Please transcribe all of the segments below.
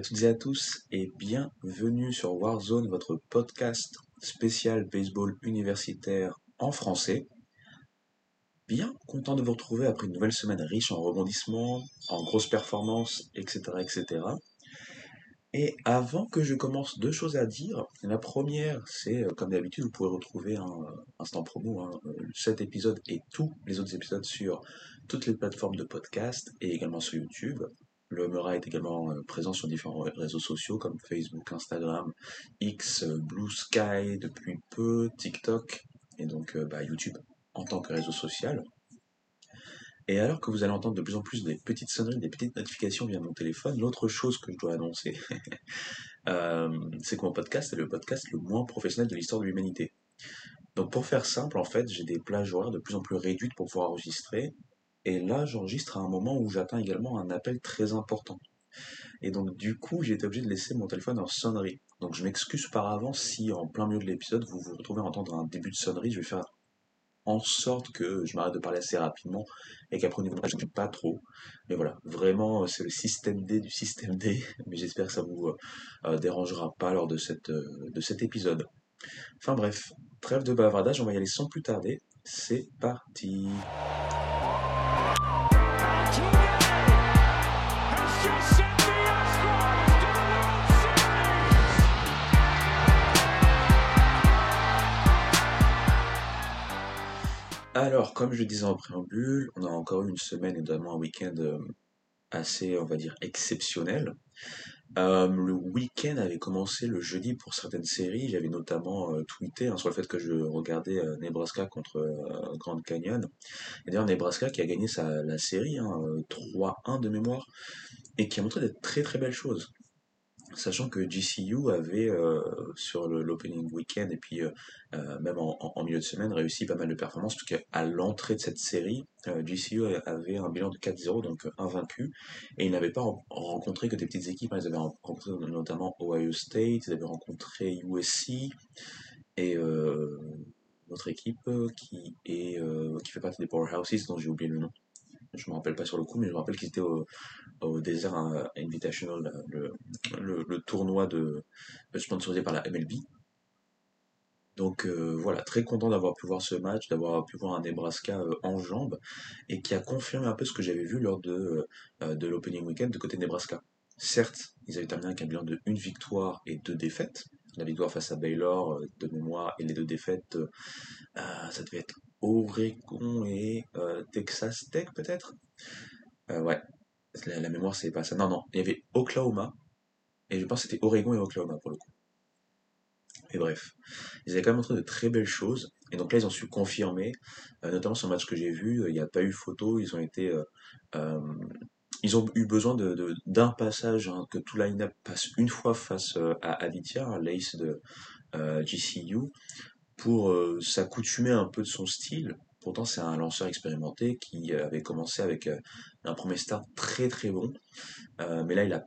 À toutes et à tous et bienvenue sur Warzone, votre podcast spécial baseball universitaire en français. Bien content de vous retrouver après une nouvelle semaine riche en rebondissements, en grosses performances, etc. etc. Et avant que je commence, deux choses à dire. La première, c'est euh, comme d'habitude, vous pouvez retrouver un instant promo, hein, euh, cet épisode et tous les autres épisodes sur toutes les plateformes de podcast et également sur YouTube. Le Mera est également présent sur différents réseaux sociaux comme Facebook, Instagram, X, Blue Sky depuis peu, TikTok et donc bah, YouTube en tant que réseau social. Et alors que vous allez entendre de plus en plus des petites sonneries, des petites notifications via mon téléphone, l'autre chose que je dois annoncer, euh, c'est que mon podcast est le podcast le moins professionnel de l'histoire de l'humanité. Donc pour faire simple, en fait, j'ai des plages horaires de plus en plus réduites pour pouvoir enregistrer. Et là, j'enregistre à un moment où j'atteins également un appel très important. Et donc du coup, j'ai été obligé de laisser mon téléphone en sonnerie. Donc je m'excuse par avance si en plein milieu de l'épisode, vous vous retrouvez à entendre un début de sonnerie. Je vais faire en sorte que je m'arrête de parler assez rapidement et qu'après au niveau de je ne pas trop. Mais voilà, vraiment, c'est le système D du système D, mais j'espère que ça vous euh, euh, dérangera pas lors de, cette, euh, de cet épisode. Enfin bref, trêve de bavardage, on va y aller sans plus tarder. C'est parti. Alors, comme je disais en préambule, on a encore eu une semaine et notamment un week-end euh, assez, on va dire, exceptionnel. Euh, le week-end avait commencé le jeudi pour certaines séries. J'avais notamment euh, tweeté hein, sur le fait que je regardais Nebraska contre Grand Canyon. Et d'ailleurs, Nebraska qui a gagné sa, la série, 3-1 hein, de mémoire, et qui a montré des très très belles choses sachant que GCU avait, euh, sur l'opening weekend et puis euh, euh, même en, milieu de semaine, réussi pas mal de performances, en tout cas à l'entrée de cette série, GCU avait un bilan de 4-0, donc invaincu, et ils n'avaient pas rencontré que des petites équipes, hein. ils avaient rencontré notamment Ohio State, ils avaient rencontré USC, et notre équipe qui, qui fait partie des Powerhouses, dont j'ai oublié le nom je me rappelle pas sur le coup, mais je me rappelle qu'ils étaient au, au Desert Invitational, le, le, tournoi de, sponsorisé par la MLB. Donc euh, voilà, très content d'avoir pu voir ce match, d'avoir pu voir un Nebraska euh, en jambes, et qui a confirmé un peu ce que j'avais vu lors de, euh, de l'opening weekend de côté Nebraska. Certes, ils avaient terminé avec un bilan de une victoire et deux défaites. La victoire face à Baylor de mémoire et les deux défaites, ça devait être Oregon et Texas Tech peut-être? ouais, la, mémoire, c'est pas ça. Non, non, il y avait Oklahoma, et je pense que c'était Oregon et Oklahoma pour le coup. Et bref, ils avaient quand même montré de très belles choses, et donc là, ils ont su confirmer, euh, notamment sur le match que j'ai vu, il n'y a pas eu photo, ils ont été. Euh, euh, ils ont eu besoin de, d'un passage, hein, que tout line-up passe une fois face à Aditya, l'ace de GCU, pour s'accoutumer un peu de son style, Pourtant, c'est un lanceur expérimenté qui euh, avait commencé avec euh, un premier start très très bon. Euh, mais là, il a,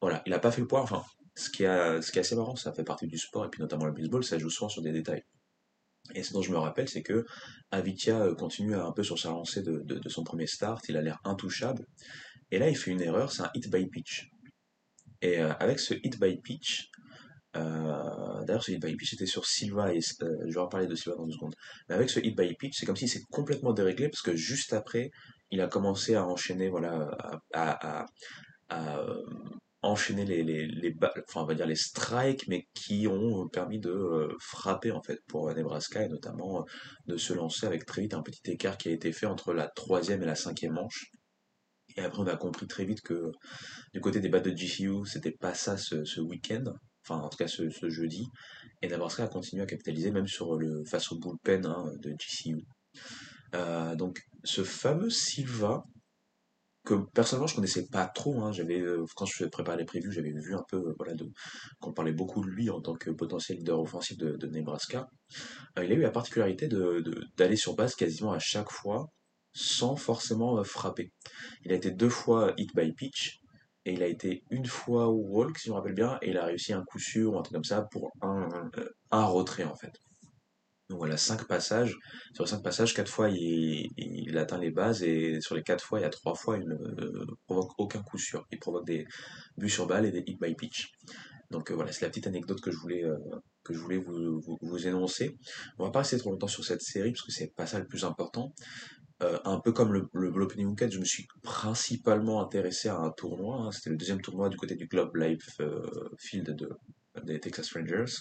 voilà, pas fait le poids. Enfin, ce qui, est assez marrant, ça fait partie du sport, et puis notamment le baseball, ça joue souvent sur des détails. Et ce dont je me rappelle, c'est que Avitia continue un peu sur sa lancée de, son premier start, il a l'air intouchable. Et là, il fait une erreur, c'est un hit by pitch. Et avec ce hit by pitch, euh, d'ailleurs, ce hit by pitch était sur Silva et euh, je vais en parler de Silva dans deux secondes. Mais avec ce hit by pitch, c'est comme si c'est complètement déréglé parce que juste après, il a commencé à enchaîner, voilà, à, euh, enchaîner les, les, enfin, on va dire les strikes, mais qui ont permis de frapper en fait pour Nebraska et notamment de se lancer avec très vite un petit écart qui a été fait entre la troisième et la cinquième manche. Et après, on a compris très vite que du côté des battes de GCU, c'était pas ça ce, ce week-end enfin en tout cas ce, jeudi, et Nebraska a continué à capitaliser même sur le face au bullpen hein, de GCU. Euh, donc ce fameux Silva, que personnellement je connaissais pas trop, hein, j'avais euh, quand je préparais les prévus, j'avais vu un peu euh, voilà de qu'on parlait beaucoup de lui en tant que potentiel leader offensif de, Nebraska. il a eu la particularité d'aller sur base quasiment à chaque fois sans forcément frapper. Il a été deux fois hit by pitch et il a été une fois au walk, si je me rappelle bien, et il a réussi un coup sûr ou un truc comme ça pour un, un, retrait en fait. Donc voilà, 5 passages. Sur 5 passages, 4 fois il, il atteint les bases et sur les 4 fois, il y a 3 fois il ne provoque aucun coup sûr. Il provoque des buts sur balle et des hit by pitch. Donc euh, voilà, c'est la petite anecdote que je voulais, euh, que je voulais vous, vous, vous, énoncer. On va pas rester trop longtemps sur cette série parce que c'est pas ça le plus important. Euh, un peu comme le, le, l'Opening Weekend, je me suis principalement intéressé à un tournoi. Hein. C'était le deuxième tournoi du côté du Club Life Field de, des Texas Rangers.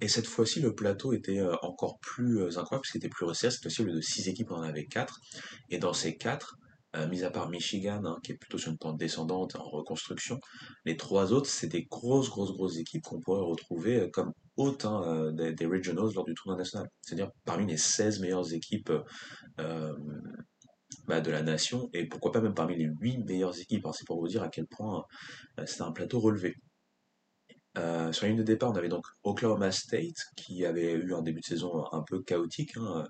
Et cette fois-ci, le plateau était euh, encore plus euh, incroyable, parce qu'il était plus resserré. Cette fois-ci, de 6 équipes, on en avait 4. Et dans ces 4, euh, mis à part Michigan, hein, qui est plutôt sur une pente descendante en reconstruction, les trois autres, c'est des grosses, grosses, grosses équipes qu'on pourrait retrouver comme hein, des, des, regionals lors du tournoi national. C'est-à-dire parmi les 16 meilleures équipes bah, de la nation, et pourquoi pas même parmi les 8 meilleures équipes. C'est pour vous dire à quel point c'était un plateau relevé. Euh, sur la ligne de départ, on avait donc Oklahoma State qui avait eu un début de saison un peu chaotique hein,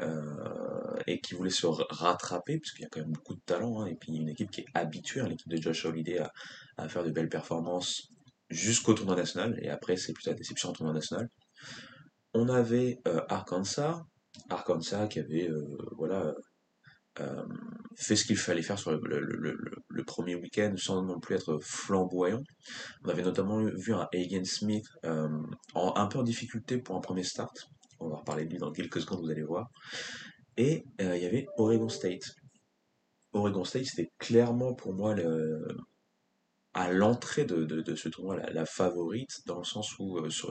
euh, et qui voulait se rattraper puisqu'il y a quand même beaucoup de talent hein, et puis une équipe qui est habituée, hein, l'équipe de Josh Holiday à, faire de belles performances jusqu'au tournoi national et après c'est plutôt la déception au tournoi national. On avait euh, Arkansas, Arkansas qui avait voilà euh, fait ce qu'il fallait faire sur le, premier week-end sans non plus être flamboyant. On avait notamment vu un Hagen Smith euh, en, un peu en difficulté pour un premier start. On va reparler de lui dans quelques secondes, vous allez voir. Et euh, il y avait Oregon State. Oregon State, c'était clairement pour moi le, à l'entrée de, ce tournoi la, favorite, dans le sens où, je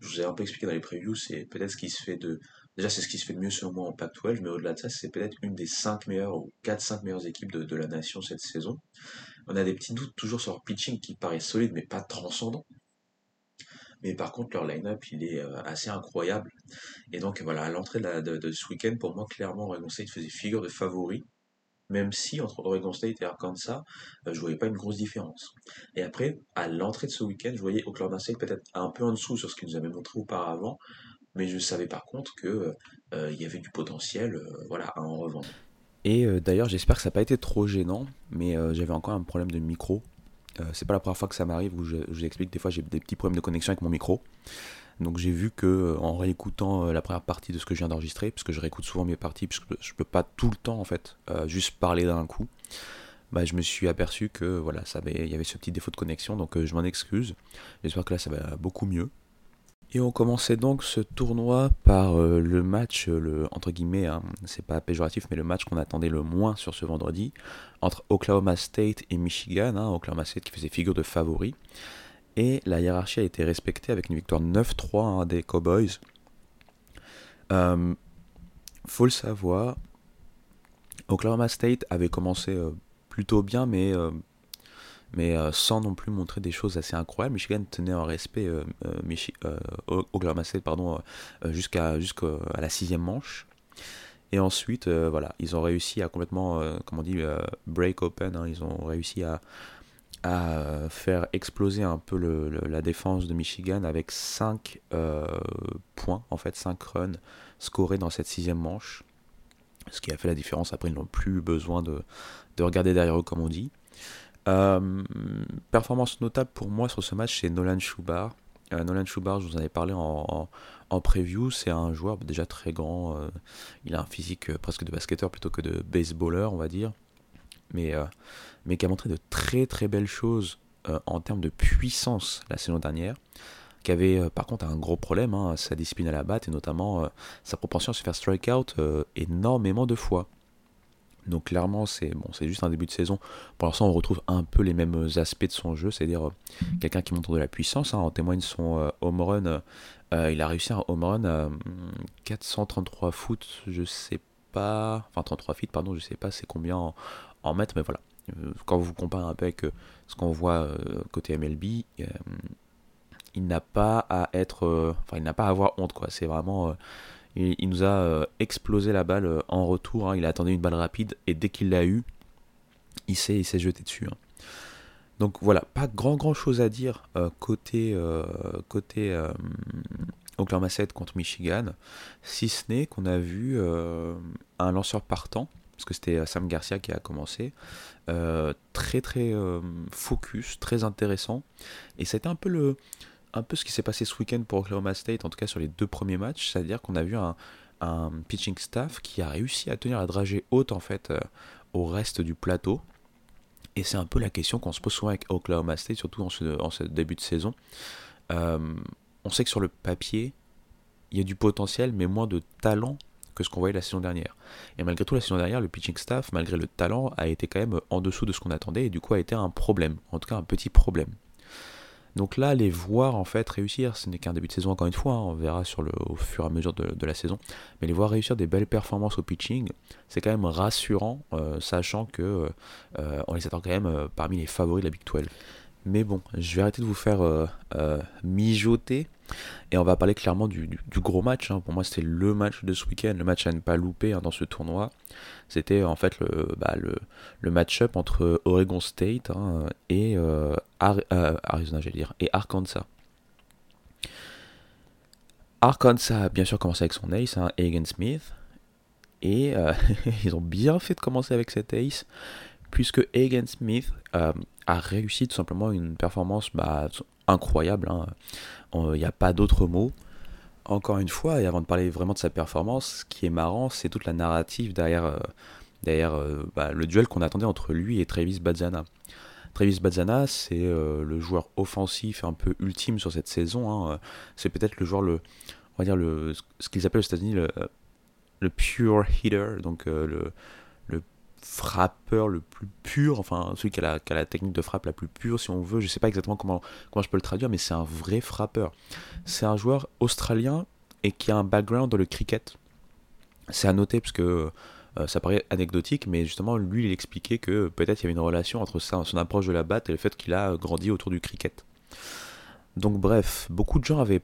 vous ai un peu expliqué dans les previews, c'est peut-être ce qui se fait de, Déjà, c'est ce qui se fait de mieux selon moi en Pac-12, mais au-delà de ça, c'est peut-être une des 5 meilleures ou 4-5 meilleures équipes de, la nation cette saison. On a des petits doutes toujours sur leur pitching qui paraît solide, mais pas transcendant. Mais par contre, leur line-up, il est euh, assez incroyable. Et donc, voilà, à l'entrée de, ce week-end, pour moi, clairement, Oregon State faisait figure de favori. Même si, entre Oregon State et Arkansas, euh, je voyais pas une grosse différence. Et après, à l'entrée de ce week-end, je voyais Oklahoma State peut-être un peu en dessous sur ce qu'ils nous avait montré auparavant, mais je savais par contre que euh, il y avait du potentiel euh, voilà, à en revendre. Et d'ailleurs, j'espère que ça n'a pas été trop gênant, mais j'avais encore un problème de micro. C'est pas la première fois que ça m'arrive où je, vous explique des fois j'ai des petits problèmes de connexion avec mon micro. Donc j'ai vu que en réécoutant la première partie de ce que je viens d'enregistrer, puisque je réécoute souvent mes parties, puisque je peux pas tout le temps en fait juste parler d'un coup, bah, je me suis aperçu que voilà, ça avait, il y avait ce petit défaut de connexion, donc je m'en excuse. J'espère que là ça va beaucoup mieux. Et on commençait donc ce tournoi par euh, le match, euh, le, entre guillemets, hein, c'est pas péjoratif, mais le match qu'on attendait le moins sur ce vendredi, entre Oklahoma State et Michigan, hein, Oklahoma State qui faisait figure de favori. Et la hiérarchie a été respectée avec une victoire 9-3 hein, des Cowboys. Euh, faut le savoir, Oklahoma State avait commencé euh, plutôt bien, mais mais euh, sans non plus montrer des choses assez incroyables. Michigan tenait en respect euh, euh, Oklahoma State pardon, jusqu'à jusqu'à la sixième manche. Et ensuite, voilà, ils ont réussi à complètement, comment on dit, break open. Hein. ils ont réussi à, à faire exploser un peu le, la défense de Michigan avec 5 points, en fait 5 runs scorés dans cette sixième manche. Ce qui a fait la différence. Après, ils n'ont plus besoin de, de regarder derrière eux, comme on dit. Euh, performance notable pour moi sur ce match, c'est Nolan Schubart. Euh, Nolan Schubart, je vous en avais parlé en, en, preview, c'est un joueur déjà très grand. Euh, il a un physique presque de basketteur plutôt que de baseballer, on va dire. Mais, mais qui a montré de très très belles choses en termes de puissance la saison dernière. Qui avait par contre un gros problème, hein, sa discipline à la batte et notamment sa propension à se faire strike out énormément de fois. Donc clairement, c'est bon, c'est juste un début de saison. Pour l'instant, on retrouve un peu les mêmes aspects de son jeu, c'est-à-dire euh, quelqu'un qui montre de la puissance. Hein. en témoigne son euh, home run. Euh, il a réussi un home run à 433 foot, je sais pas, enfin 33 feet, pardon, je sais pas c'est combien en, mètres, mais voilà. Quand vous comparez un peu avec ce qu'on voit côté MLB, il n'a pas à être, enfin il n'a pas à avoir honte quoi. C'est vraiment il, nous a euh, explosé la balle euh, en retour. Hein. Il a attendu une balle rapide et dès qu'il l'a eu, il s'est, jeté dessus. Hein. Donc voilà, pas grand grand chose à dire euh, côté, côté Oklahoma 7 contre Michigan, si ce n'est qu'on a vu un lanceur partant, parce que c'était Sam Garcia qui a commencé, très très focus, très intéressant, et c'était un peu le, un peu ce qui s'est passé ce week-end pour Oklahoma State, en tout cas sur les deux premiers matchs, c'est-à-dire qu'on a vu un, pitching staff qui a réussi à tenir la dragée haute en fait euh, au reste du plateau. Et c'est un peu la question qu'on se pose souvent avec Oklahoma State, surtout en ce, début de saison. Euh, on sait que sur le papier, il y a du potentiel, mais moins de talent que ce qu'on voyait la saison dernière. Et malgré tout, la saison dernière, le pitching staff, malgré le talent, a été quand même en dessous de ce qu'on attendait, et du coup a été un problème, en tout cas un petit problème. Donc là, les voir en fait réussir, ce n'est qu'un début de saison encore une fois, hein, on verra au fur et à mesure de, la saison, mais les voir réussir des belles performances au pitching, c'est quand même rassurant, euh, sachant que euh, on les attend quand même euh, parmi les favoris de la Big 12. Mais bon, je vais arrêter de vous faire mijoter et on va parler clairement du, gros match. Hein. Pour moi, c'était le match de ce week-end, le match à ne pas louper hein, dans ce tournoi. C'était en fait le, bah, le, match-up entre Oregon State et euh, Arizona, j'allais dire, et Arkansas. Arkansas a bien sûr commencé avec son ace, hein, Hagen Smith. Et euh, ils ont bien fait de commencer avec cet ace, puisque Hagen Smith euh, a réussi tout simplement une performance bah, incroyable. Hein. Il n'y a pas d'autre mot. Encore une fois, et avant de parler vraiment de sa performance, ce qui est marrant, c'est toute la narrative derrière, derrière bah, le duel qu'on attendait entre lui et Travis Bazzana. Travis Bazzana, c'est euh, le joueur offensif un peu ultime sur cette saison. Hein. C'est peut-être le joueur, le, on va dire le, ce qu'ils appellent aux États-Unis le, le, pure hitter, donc euh, le frappeur le plus pur, enfin celui qui a, la, technique de frappe la plus pure, si on veut. Je sais pas exactement comment, je peux le traduire, mais c'est un vrai frappeur. C'est un joueur australien et qui a un background dans le cricket. C'est à noter parce que euh, ça paraît anecdotique, mais justement, lui, il expliquait que peut-être il y avait une relation entre son approche de la batte et le fait qu'il a grandi autour du cricket. Donc bref, beaucoup de gens avaient,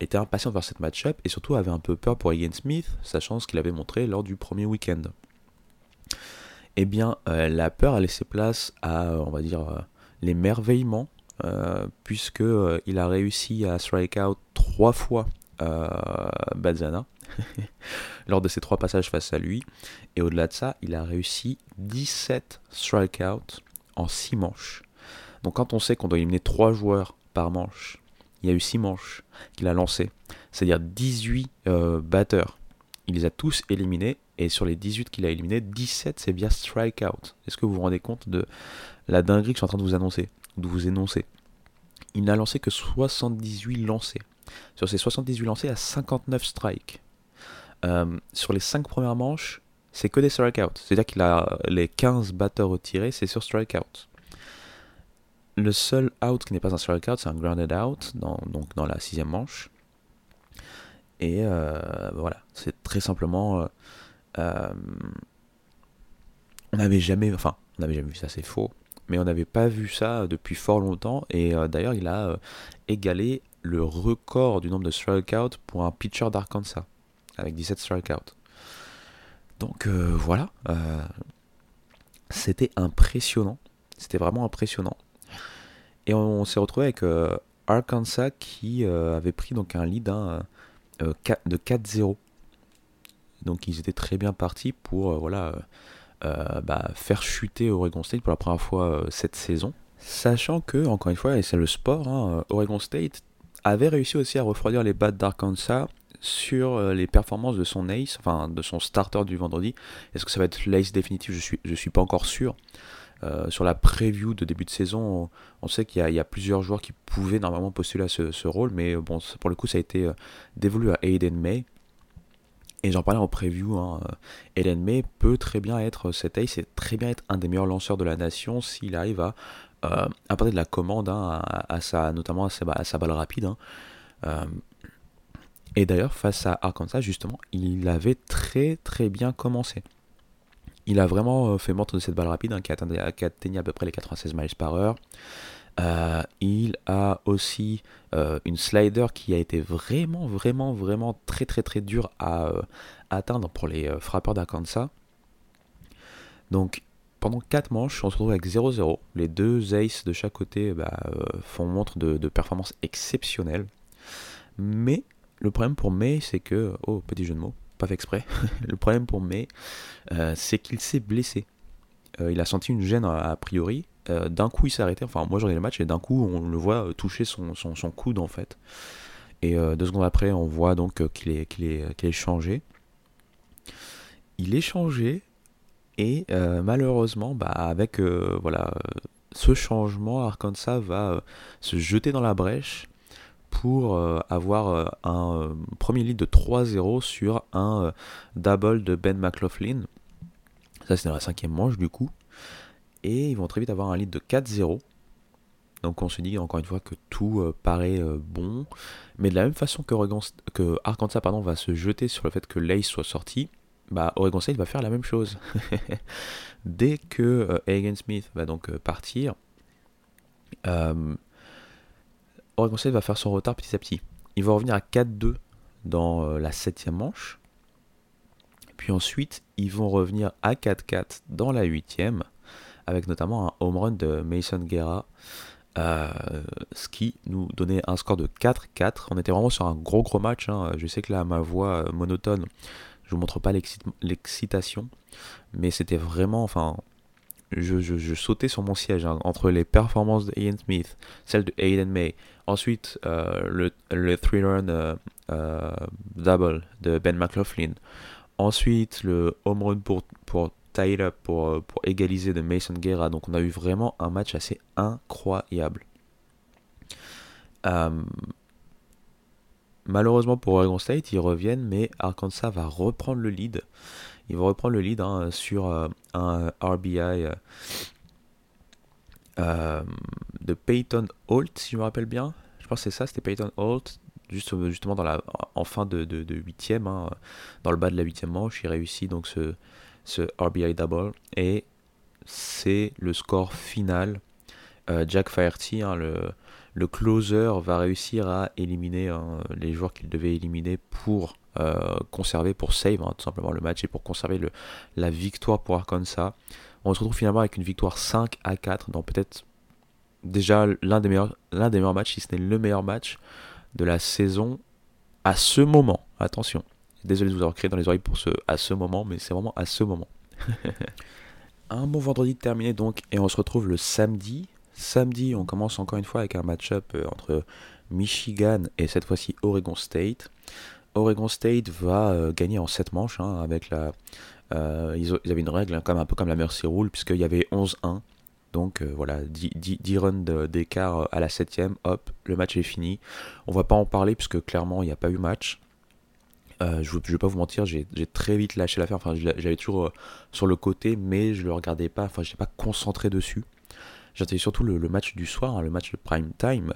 été impatients de voir cette match-up et surtout avaient un peu peur pour Ian Smith, sachant ce qu'il avait montré lors du premier week-end. Eh bien, euh, la peur a laissé place à, on va dire, euh, l'émerveillement, puisque il a réussi à strike out trois fois Bazana lors de ses trois passages face à lui. Et au-delà de ça, il a réussi 17 strikeouts en 6 manches. Donc quand on sait qu'on doit éliminer 3 joueurs par manche, il y a eu 6 manches qu'il a lancées, c'est-à-dire 18 euh, batteurs. Il les a tous éliminés, et sur les 18 qu'il a éliminés, 17 c'est bien strikeout. Est-ce que vous vous rendez compte de la dinguerie que je suis en train de vous annoncer, de vous énoncer? Il n'a lancé que 78 lancés. Sur ces 78 lancés, à 59 strikes. Euh, sur les 5 premières manches, c'est que des strikeouts. C'est-à-dire qu'il a les 15 batteurs retirés, c'est sur strikeout. Le seul out qui n'est pas un strikeout, c'est un grounded out, donc dans la sixième manche. Et euh, voilà, c'est très simplement. Euh, on n'avait jamais, enfin, on n'avait jamais vu ça, c'est faux, mais on n'avait pas vu ça depuis fort longtemps. Et d'ailleurs, il a égalé le record du nombre de strikeouts pour un pitcher d'Arkansas avec 17 strikeouts. Donc euh, voilà, euh, c'était impressionnant, c'était vraiment impressionnant. Et on, s'est retrouvé avec euh, Arkansas qui avait pris donc un lead hein, de 4-0. Donc ils étaient très bien partis pour voilà, bah, faire chuter Oregon State pour la première fois cette saison. Sachant que, encore une fois, et c'est le sport, hein, Oregon State avait réussi aussi à refroidir les bats d'Arkansas sur euh, les performances de son ace, enfin de son starter du vendredi. Est-ce que ça va être l'ace définitif? Je suis, je suis pas encore sûr. Euh, sur la preview de début de saison, on, sait qu'il y, a plusieurs joueurs qui pouvaient normalement postuler à ce, rôle, mais euh, bon, pour le coup, ça a été dévolu à Aiden May. Et j'en parlais en preview, hein, Aiden May peut très bien être cet ace, et très bien être un des meilleurs lanceurs de la nation s'il arrive à apporter de la commande hein, à, sa, notamment à sa, balle rapide. Hein. Et d'ailleurs, face à Arkansas, justement, il avait très très bien commencé. Il a vraiment euh, fait montre de cette balle rapide hein, qui, atteignait, à peu près les 96 miles par heure. Euh, il a aussi euh, une slider qui a été vraiment, vraiment, vraiment très, très, très dur à, atteindre pour les frappeurs d'Arkansas. Donc, pendant 4 manches, on se retrouve avec 0-0. Les deux aces de chaque côté bah, font montre de, de performance exceptionnelle. Mais le problème pour May, c'est que. Oh, petit jeu de mots, pas fait exprès. le problème pour May, euh, c'est qu'il s'est blessé. il a senti une gêne a, priori. d'un coup, il s'est arrêté. Enfin, moi, j'en ai le match et d'un coup, on le voit toucher son coude en fait. Et deux secondes après, on voit donc qu'il est, qu'il est, qu'il est changé. Il est changé et malheureusement, bah, avec voilà, ce changement, Arkansas va se jeter dans la brèche pour euh, avoir euh, un euh, premier lead de 3-0 sur un double de Ben McLaughlin. Ça, c'est dans la cinquième manche du coup. Et ils vont très vite avoir un lead de 4-0. Donc on se dit encore une fois que tout paraît bon. Mais de la même façon que, que Arkansas pardon, va se jeter sur le fait que Lace soit sorti, bah, Oregon State va faire la même chose. Dès que Hagen Smith va donc partir, Oregon State va faire son retard petit à petit. Il va revenir à 4-2 dans euh, la septième manche. Puis ensuite, ils vont revenir à 4-4 dans la huitième, avec notamment un home run de Mason Guerra, euh, ce qui nous donnait un score de 4-4. On était vraiment sur un gros gros match. Hein. Je sais que là, ma voix euh, monotone, je vous montre pas l'excitation, mais c'était vraiment, enfin, je, sautais sur mon siège hein, entre les performances de Ian Smith, celles de Aiden May, ensuite euh, le, le three-run euh, euh, double de Ben McLaughlin, ensuite le home run pour, pour Tyler pour, pour égaliser de Mason Guerra. Donc on a eu vraiment un match assez incroyable. malheureusement pour Oregon State, ils reviennent, mais Arkansas va reprendre le lead. Il va reprendre le lead hein, sur un RBI euh, euh, de Peyton Holt, si je me rappelle bien. Je pense que c'est ça, c'était Peyton Holt, juste, justement dans la, en fin de, de, huitième, hein, dans le bas de la huitième manche. Il réussit donc ce, ce RBI double et c'est le score final. Jack Faherty, hein, le, le closer, va réussir à éliminer les joueurs qu'il devait éliminer pour euh, conserver pour save hein, tout simplement le match et pour conserver le, la victoire pour Arkansas. On se retrouve finalement avec une victoire 5 à 4 dans peut-être déjà l'un des, meilleurs, l'un des meilleurs matchs, si ce n'est le meilleur match de la saison à ce moment. Attention, désolé de vous avoir créé dans les oreilles pour ce à ce moment, mais c'est vraiment à ce moment. un bon vendredi terminé donc et on se retrouve le samedi. Samedi, on commence encore une fois avec un match-up euh, entre Michigan et cette fois-ci Oregon State. Oregon State va euh, gagner en 7 manches hein, avec la. Euh, ils, avaient une règle hein, comme, un peu comme la Mercy Rule, puisqu'il y avait 11-1. Donc euh, voilà, 10, 10, runs d'écart à la 7 hop, le match est fini. On va pas en parler puisque clairement il n'y a pas eu match. je ne vais pas vous mentir, j'ai très vite lâché l'affaire. Enfin, j'avais toujours sur le côté, mais je le regardais pas. Enfin, je n'étais pas concentré dessus. J'attendais surtout le, match du soir, hein, le match de prime time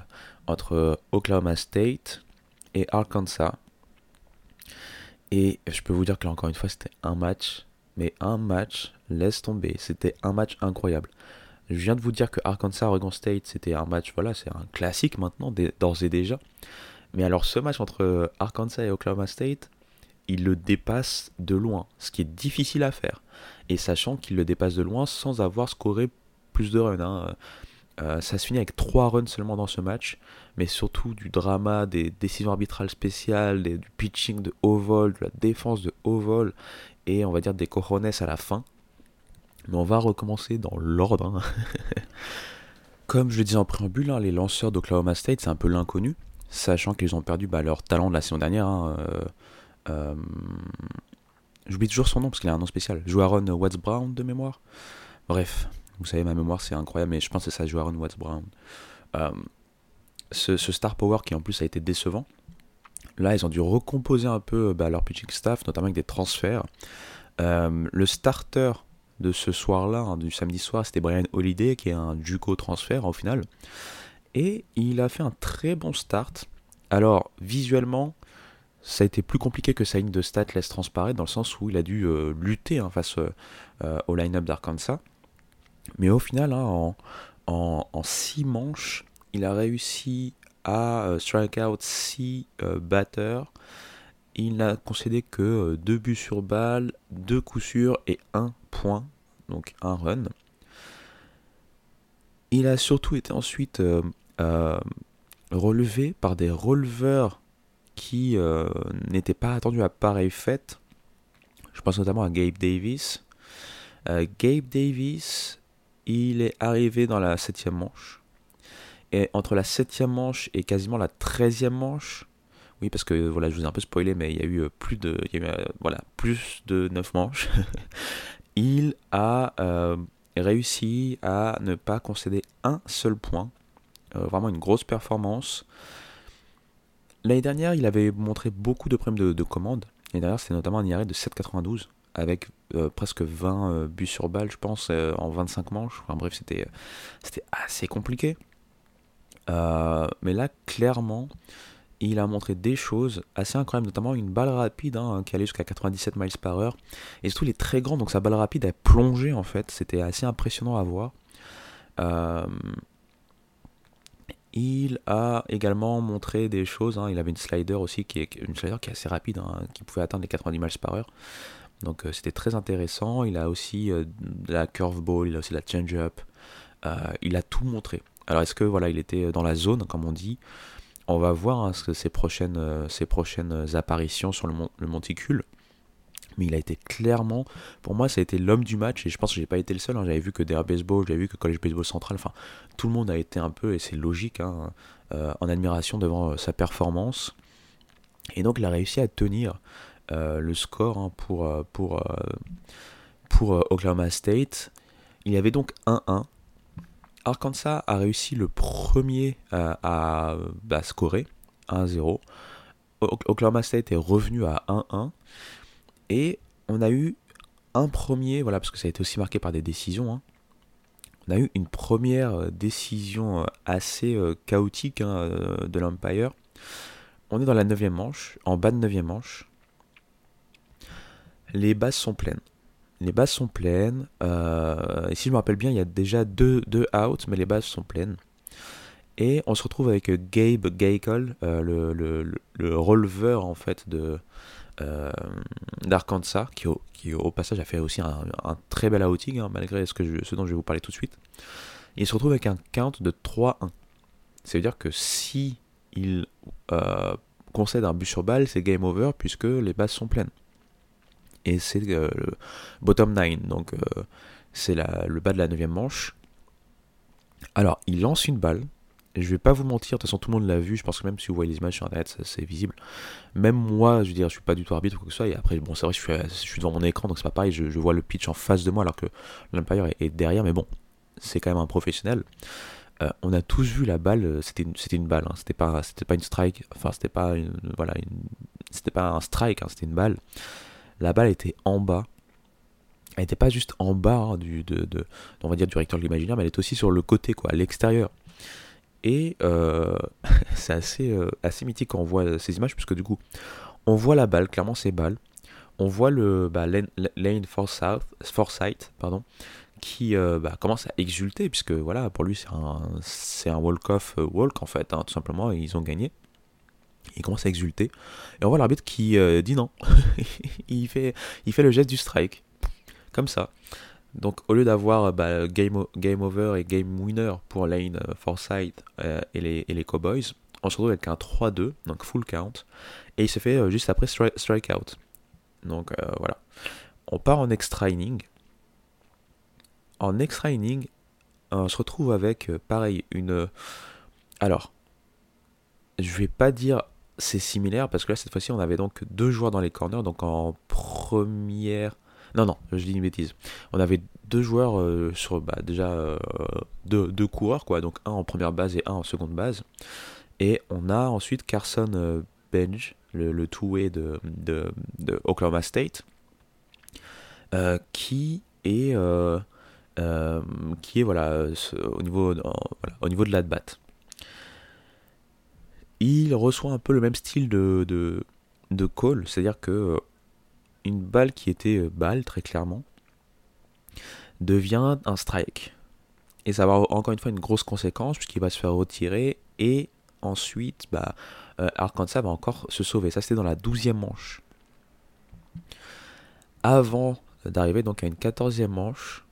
entre Oklahoma State et Arkansas. Et je peux vous dire que là, encore une fois, c'était un match. Mais un match, laisse tomber. C'était un match incroyable. Je viens de vous dire que Arkansas Oregon State, c'était un match, voilà, c'est un classique maintenant, d'ores et déjà. Mais alors, ce match entre Arkansas et Oklahoma State, il le dépasse de loin, ce qui est difficile à faire. Et sachant qu'il le dépasse de loin sans avoir scoré plus de runs. Hein. Euh, ça se finit avec 3 runs seulement dans ce match, mais surtout du drama, des décisions arbitrales spéciales, du pitching de haut vol, de la défense de haut vol, et on va dire des cojones à la fin. Mais on va recommencer dans l'ordre. Hein. Comme je le disais en préambule, hein, les lanceurs d'Oklahoma State, c'est un peu l'inconnu, sachant qu'ils ont perdu bah, leur talent de la saison dernière. Euh, euh, j'oublie toujours son nom parce qu'il a un nom spécial. Joaron Watts Brown de mémoire. Bref, vous savez, ma mémoire c'est incroyable, mais je pense que ça, Joaron Watts Brown. Euh, ce, star power qui en plus a été décevant. Là, ils ont dû recomposer un peu bah, leur pitching staff, notamment avec des transferts. Euh, le starter de ce soir-là, hein, du samedi soir, c'était Brian Holiday, qui est un Juco transfert au final. Et il a fait un très bon start. Alors, visuellement, ça a été plus compliqué que sa ligne de stats laisse transparaître, dans le sens où il a dû euh, lutter hein, face au line-up d'Arkansas. Mais au final, hein, en, six manches, il a réussi à euh, strike out 6 euh, batteurs. Il n'a concédé que 2 euh, buts sur balle, 2 coups sûrs et 1 point, donc un run. Il a surtout été ensuite relevé par des releveurs qui n'étaient pas attendus à pareille fête. Je pense notamment à Gabe Davis, Gabe Davis, il est arrivé dans la septième manche. Et entre la septième manche et quasiment la treizième manche, oui, parce que voilà, je vous ai un peu spoilé, mais il y a eu plus de, voilà, plus de 9 manches. il a réussi à ne pas concéder un seul point. vraiment une grosse performance. L'année dernière, il avait montré beaucoup de problèmes de, de commande. L'année dernière, c'était notamment un IRA de 7,92 avec euh, presque 20 euh, buts sur balle, je pense, euh, en 25 manches. Enfin bref, c'était assez compliqué. mais là, clairement, il a montré des choses assez incroyables, notamment une balle rapide hein, qui allait jusqu'à 97 miles par heure. Et surtout, il est très grand, donc sa balle rapide a plongé en fait. C'était assez impressionnant à voir. Il a également montré des choses. Hein. Il avait une slider aussi qui est une slider qui est assez rapide, hein, qui pouvait atteindre les 90 miles par heure. Donc euh, c'était très intéressant. Il a aussi euh, de la curveball, il a aussi de la change-up. Euh, il a tout montré. Alors est-ce que voilà, il était dans la zone, comme on dit? On va voir hein, ses prochaines, ses prochaines apparitions sur le, le monticule mais il a été clairement, pour moi, ça a été l'homme du match, et je pense que j'ai pas été le seul, hein. j'avais vu que DR Baseball, j'avais vu que College Baseball Central, enfin, tout le monde a été un peu, et c'est logique, hein, en admiration devant sa performance, et donc il a réussi à tenir le score hein, pour, pour, pour Oklahoma State, il y avait donc 1-1, Arkansas a réussi le premier à, bah, scorer, 1-0, Oklahoma State est revenu à 1-1, et on a eu un premier, voilà, parce que ça a été aussi marqué par des décisions. Hein. On a eu une première euh, décision euh, assez euh, chaotique hein, de l'Empire. On est dans la 9 manche, en bas de 9 manche. Les bases sont pleines. Les bases sont pleines. et si je me rappelle bien, il y a déjà deux, deux outs, mais les bases sont pleines. Et on se retrouve avec Gabe Geikel, le, le, le, releveur en fait euh, d'Arkansas, qui, au passage a fait aussi un, très bel outing, hein, malgré ce, dont je vais vous parler tout de suite. il se retrouve avec un count de 3-1. Ça veut dire que si il euh, concède un but sur balle, c'est game over puisque les bases sont pleines. Et c'est euh, le bottom 9, donc c'est le bas de la 9 manche. Alors, il lance une balle, je vais pas vous mentir, de toute façon tout le monde l'a vu, je pense que même si vous voyez les images sur internet, c'est visible. Même moi, je veux dire, je suis pas du tout arbitre ou quoi que ce soit, et après, bon, c'est vrai, je suis, devant mon écran, donc c'est pas pareil, je, vois le pitch en face de moi alors que l'Empire est, derrière, mais bon, c'est quand même un professionnel. Euh, on a tous vu la balle, euh, c'était une, balle, hein, c'était pas, une strike, enfin c'était pas voilà, pas un strike, hein, c'était une balle. La balle était en bas, elle était pas juste en bas hein, du, de, de, on va dire du rectangle imaginaire, mais elle est aussi sur le côté, quoi, à l'extérieur. Et euh, c'est assez, euh, assez mythique quand on voit ces images, puisque du coup, on voit la balle, clairement c'est balle. On voit le bah, Lane, Forsyth, pardon, qui euh, bah, commence à exulter, puisque voilà, pour lui c'est un, un walk-off walk en fait, hein, tout simplement, et ils ont gagné. Il commence à exulter. Et on voit l'arbitre qui dit non. il, fait, il fait le geste du strike. Comme ça. Donc au lieu d'avoir bah, game, game over et game winner pour Lane euh, Forsyth euh, et, les, et les Cowboys, on se retrouve avec un 3-2, donc full count, et il se fait euh, juste après strike out. Donc voilà. On part en extra inning. En extra inning, on se retrouve avec pareil une. Alors, je vais pas dire c'est similaire parce que là cette fois-ci on avait donc deux joueurs dans les corners, donc en première non, non, je dis une bêtise. On avait deux joueurs euh, sur bah, déjà euh, deux, coureurs, quoi, donc un en première base et un en seconde base. Et on a ensuite Carson euh, Benj, le, two-way de, Oklahoma State, qui est qui est voilà, au niveau au niveau de la bat. Il reçoit un peu le même style de, call, c'est-à-dire que une balle qui était euh, balle, très clairement, devient un strike. Et ça va encore une fois une grosse conséquence, puisqu'il va se faire retirer, et ensuite, bah, euh, Arkansas va encore se sauver. Ça, c'était dans la douzième manche. Avant d'arriver donc à une quatorzième manche,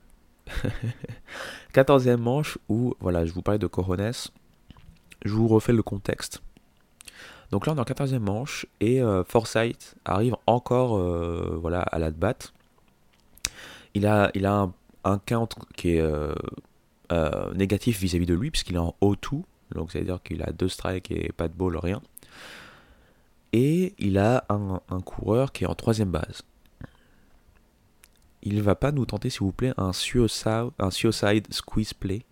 quatorzième manche où, voilà, je vous parlais de Corones, je vous refais le contexte. Donc là, on est en 14e manche et euh, Forsyth arrive encore euh, voilà, à la batte. Il a, un, count qui est négatif vis-à-vis de lui, puisqu'il est en O2, donc ça veut dire qu'il a deux strikes et pas de ball, rien. Et il a un, un coureur qui est en troisième base il va pas nous tenter, s'il vous plaît, un suicide, un suicide squeeze play.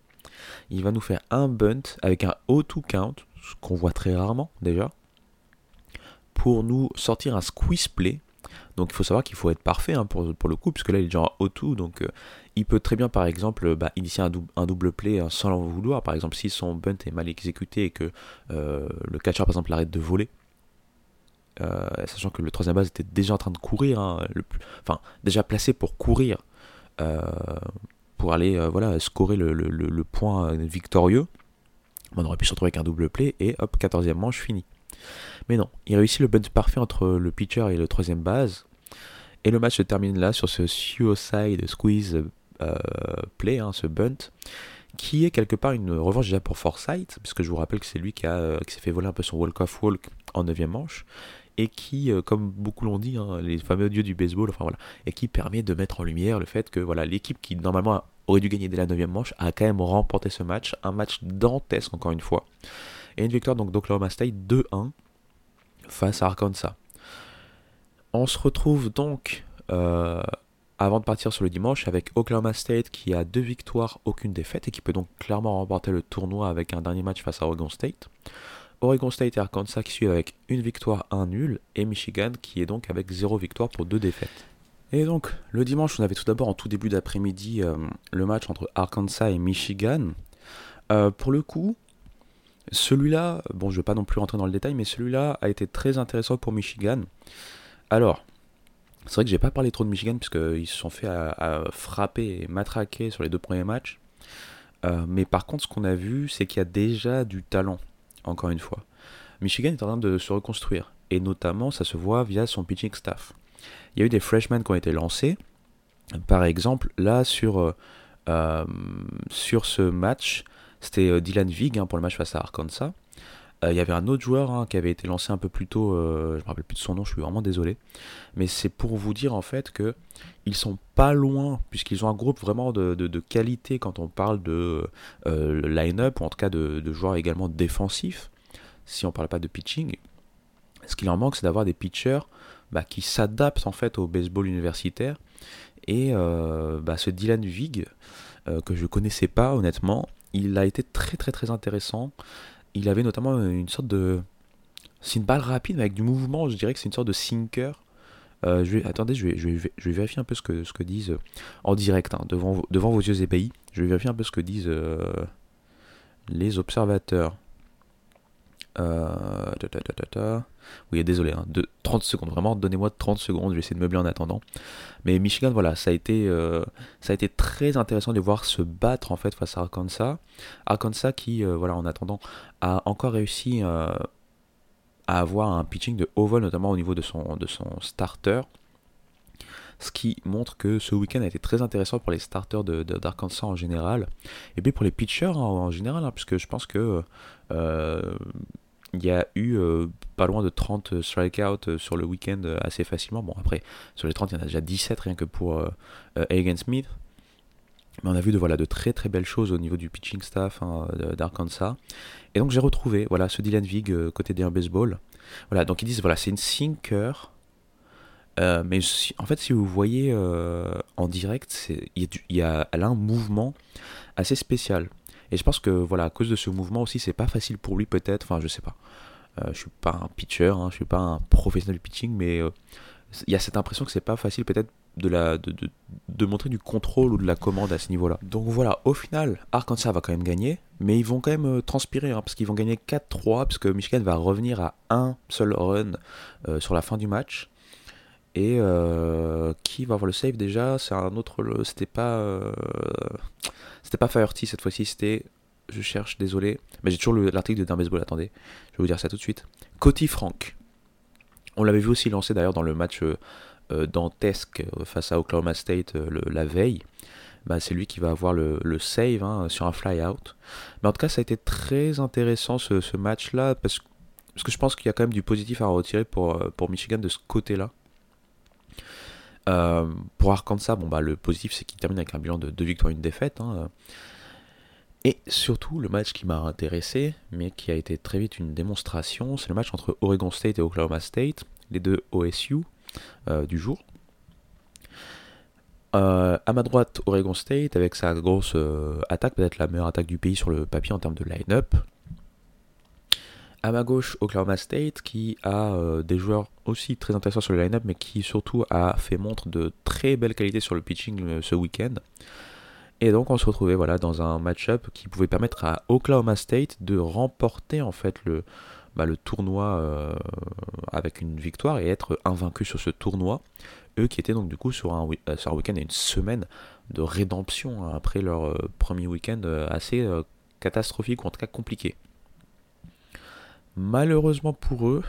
Il va nous faire un bunt avec un O2 count, ce qu'on voit très rarement déjà, pour nous sortir un squeeze play. Donc il faut savoir qu'il faut être parfait hein, pour, le coup, puisque là il est déjà en O2, donc euh, il peut très bien par exemple bah, initier un, double play hein, sans l'en vouloir. Par exemple, si son bunt est mal exécuté et que euh, le catcher par exemple arrête de voler, euh, sachant que le troisième base était déjà en train de courir, hein, enfin déjà placé pour courir, pour aller voilà scorer le, point victorieux. On aurait pu se retrouver avec un double play et hop, 14e manche fini. Mais non, il réussit le bunt parfait entre le pitcher et le troisième base. Et le match se termine là sur ce suicide squeeze play, hein, ce bunt, qui est quelque part une revanche déjà pour Forsyth, puisque je vous rappelle que c'est lui qui, qui s'est fait voler un peu son walk-off walk en 9 manche et qui, euh, comme beaucoup l'ont dit, hein, les fameux dieux du baseball, enfin voilà, et qui permet de mettre en lumière le fait que voilà, l'équipe qui normalement aurait dû gagner dès la 9 manche a quand même remporté ce match, un match dantesque encore une fois, et une victoire donc d'Oklahoma State 2-1 face à Arkansas. On se retrouve donc euh, avant de partir sur le dimanche avec Oklahoma State qui a deux victoires, aucune défaite et qui peut donc clairement remporter le tournoi avec un dernier match face à Oregon State. Oregon State et Arkansas qui suivent avec une victoire, un nul, et Michigan qui est donc avec zéro victoire pour deux défaites. Et donc, le dimanche, on avait tout d'abord en tout début d'après-midi euh, le match entre Arkansas et Michigan. Euh, pour le coup, celui-là, bon, je ne vais pas non plus rentrer dans le détail, mais celui-là a été très intéressant pour Michigan. Alors, c'est vrai que j'ai pas parlé trop de Michigan, puisqu'ils se sont fait à, frapper et matraquer sur les deux premiers matchs. Euh, mais par contre, ce qu'on a vu, c'est qu'il y a déjà du talent encore une fois. Michigan est en train de se reconstruire, et notamment ça se voit via son pitching staff. Il y a eu des freshmen qui ont été lancés, par exemple là sur, euh, euh, sur ce match, c'était euh, Dylan Vig hein, pour le match face à Arkansas. il y avait un autre joueur hein, qui avait été lancé un peu plus tôt, je ne me rappelle plus de son nom, je suis vraiment désolé. Mais c'est pour vous dire en fait que ils sont pas loin, puisqu'ils ont un groupe vraiment de, qualité quand on parle de euh, line-up, ou en tout cas de, de, joueurs également défensifs, si on parle pas de pitching. Ce qu'il en manque, c'est d'avoir des pitchers bah, qui s'adaptent en fait au baseball universitaire. Et euh, bah, ce Dylan Vig, euh, que je connaissais pas honnêtement, il a été très très très intéressant. Il avait notamment une sorte de... C'est une balle rapide mais avec du mouvement, je dirais que c'est une sorte de sinker euh, attendez, je vais, je, vais, je vais, vérifier un peu ce que, ce que disent euh, en direct, hein, devant, devant vos yeux ébahis. Je vais vérifier un peu ce que disent euh, les observateurs. Euh, oui, désolé, hein, de 30 secondes, vraiment, donnez-moi 30 secondes, je vais essayer de meubler en attendant. Mais Michigan, voilà, ça a été, ça a été très intéressant de voir se battre en fait face à Arkansas. Arkansas qui, voilà, en attendant, a encore réussi à avoir un pitching de vol, notamment au niveau de son starter. Ce qui montre que ce week-end a été très intéressant pour les starters d'Arkansas de, en général. Et puis pour les pitchers en, général, hein, puisque je pense que euh, il y a eu euh, pas loin de 30 strikeouts euh, sur le week-end assez facilement. Bon, après, sur les 30, il y en a déjà 17 rien que pour Hagen Smith. Mais on a vu de, voilà, de très très belles choses au niveau du pitching staff hein, d'Arkansas. Et donc j'ai retrouvé voilà, ce Dylan Vig euh, côté des baseball. Voilà, donc ils disent voilà, c'est une sinker. Euh, mais en fait, si vous voyez euh, en direct, il y, a, elle a un mouvement assez spécial. Et je pense que voilà, à cause de ce mouvement aussi, c'est pas facile pour lui peut-être. Enfin, je sais pas. je suis pas un pitcher, hein, je suis pas un professionnel du pitching, mais il y a cette impression que c'est pas facile peut-être de, la, de, de, montrer du contrôle ou de la commande à ce niveau-là. Donc voilà, au final, Arkansas va quand même gagner, mais ils vont quand même euh, transpirer, hein, parce qu'ils vont gagner 4-3, puisque Michigan va revenir à un seul run euh, sur la fin du match. Et euh, qui va avoir le save déjà? C'est un autre. C'était pas. c'était pas cette fois-ci, c'était. Je cherche, désolé. Mais j'ai toujours l'article de Baseball, attendez. Je vais vous dire ça tout de suite. Coty Frank. On l'avait vu aussi lancer d'ailleurs dans le match euh, dantesque euh, face à Oklahoma State euh, la veille, bah, c'est lui qui va avoir le, save hein, sur un fly-out. Mais en tout cas, ça a été très intéressant ce, match-là, parce, parce, que je pense qu'il y a quand même du positif à retirer pour, pour Michigan de ce côté-là. Pour Arkansas, bon, bah, le positif c'est qu'il termine avec un bilan de 2 victoires et une défaite. Hein. Et surtout, le match qui m'a intéressé, mais qui a été très vite une démonstration, c'est le match entre Oregon State et Oklahoma State, les deux OSU du jour. Euh, à ma droite, Oregon State avec sa grosse euh, attaque, peut-être la meilleure attaque du pays sur le papier en termes de line-up. À ma gauche, Oklahoma State qui a euh, des joueurs aussi très intéressants sur le line-up, mais qui surtout a fait montre de très belles qualités sur le pitching ce week-end. Et donc on se retrouvait voilà, dans un match-up qui pouvait permettre à Oklahoma State de remporter en fait le, bah, tournoi avec une victoire et être invaincu sur ce tournoi eux qui étaient donc du coup sur un, euh, week-end et une semaine de rédemption hein, après leur euh, premier week-end euh, assez catastrophique ou en tout cas compliqué. Malheureusement pour eux,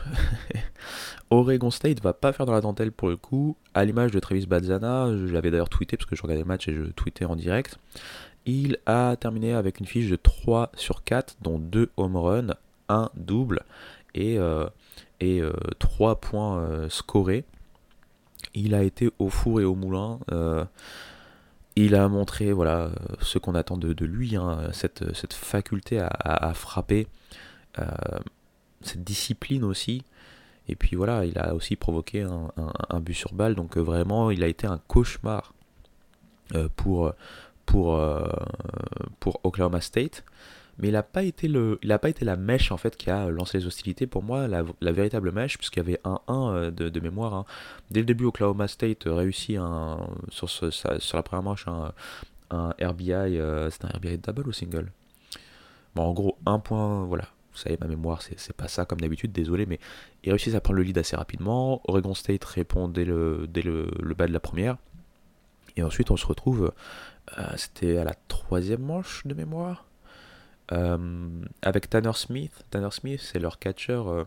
Oregon State va pas faire dans la dentelle pour le coup, à l'image de Travis Bazzana, je l'avais d'ailleurs tweeté parce que je regardais le match et je tweetais en direct. Il a terminé avec une fiche de 3 sur 4, dont 2 home runs, 1 double et, et 3 points scorés. Il a été au four et au moulin. Euh, il a montré voilà ce qu'on attend de, lui, hein, cette, faculté à, frapper, euh, cette discipline aussi. Et puis voilà, il a aussi provoqué un, but sur balle. Donc euh, vraiment, il a été un cauchemar pour, pour, pour Oklahoma State mais il n'a pas été le, pas été la mèche en fait qui a lancé les hostilités. Pour moi, la, véritable mèche, puisqu'il y avait un 1 euh, de, mémoire. Hein. Dès le début, Oklahoma State réussit un, sur, sur la première manche un, un RBI, euh, c'est un RBI double ou single? Bon, en gros, un point, voilà. Vous savez, ma mémoire, c'est pas ça comme d'habitude, désolé, mais ils réussissent à prendre le lead assez rapidement. Oregon State répond dès le, dès le, bas de la première. Et ensuite, on se retrouve, euh, c'était à la troisième manche de mémoire euh, avec Tanner Smith. Tanner Smith, c'est leur catcher euh,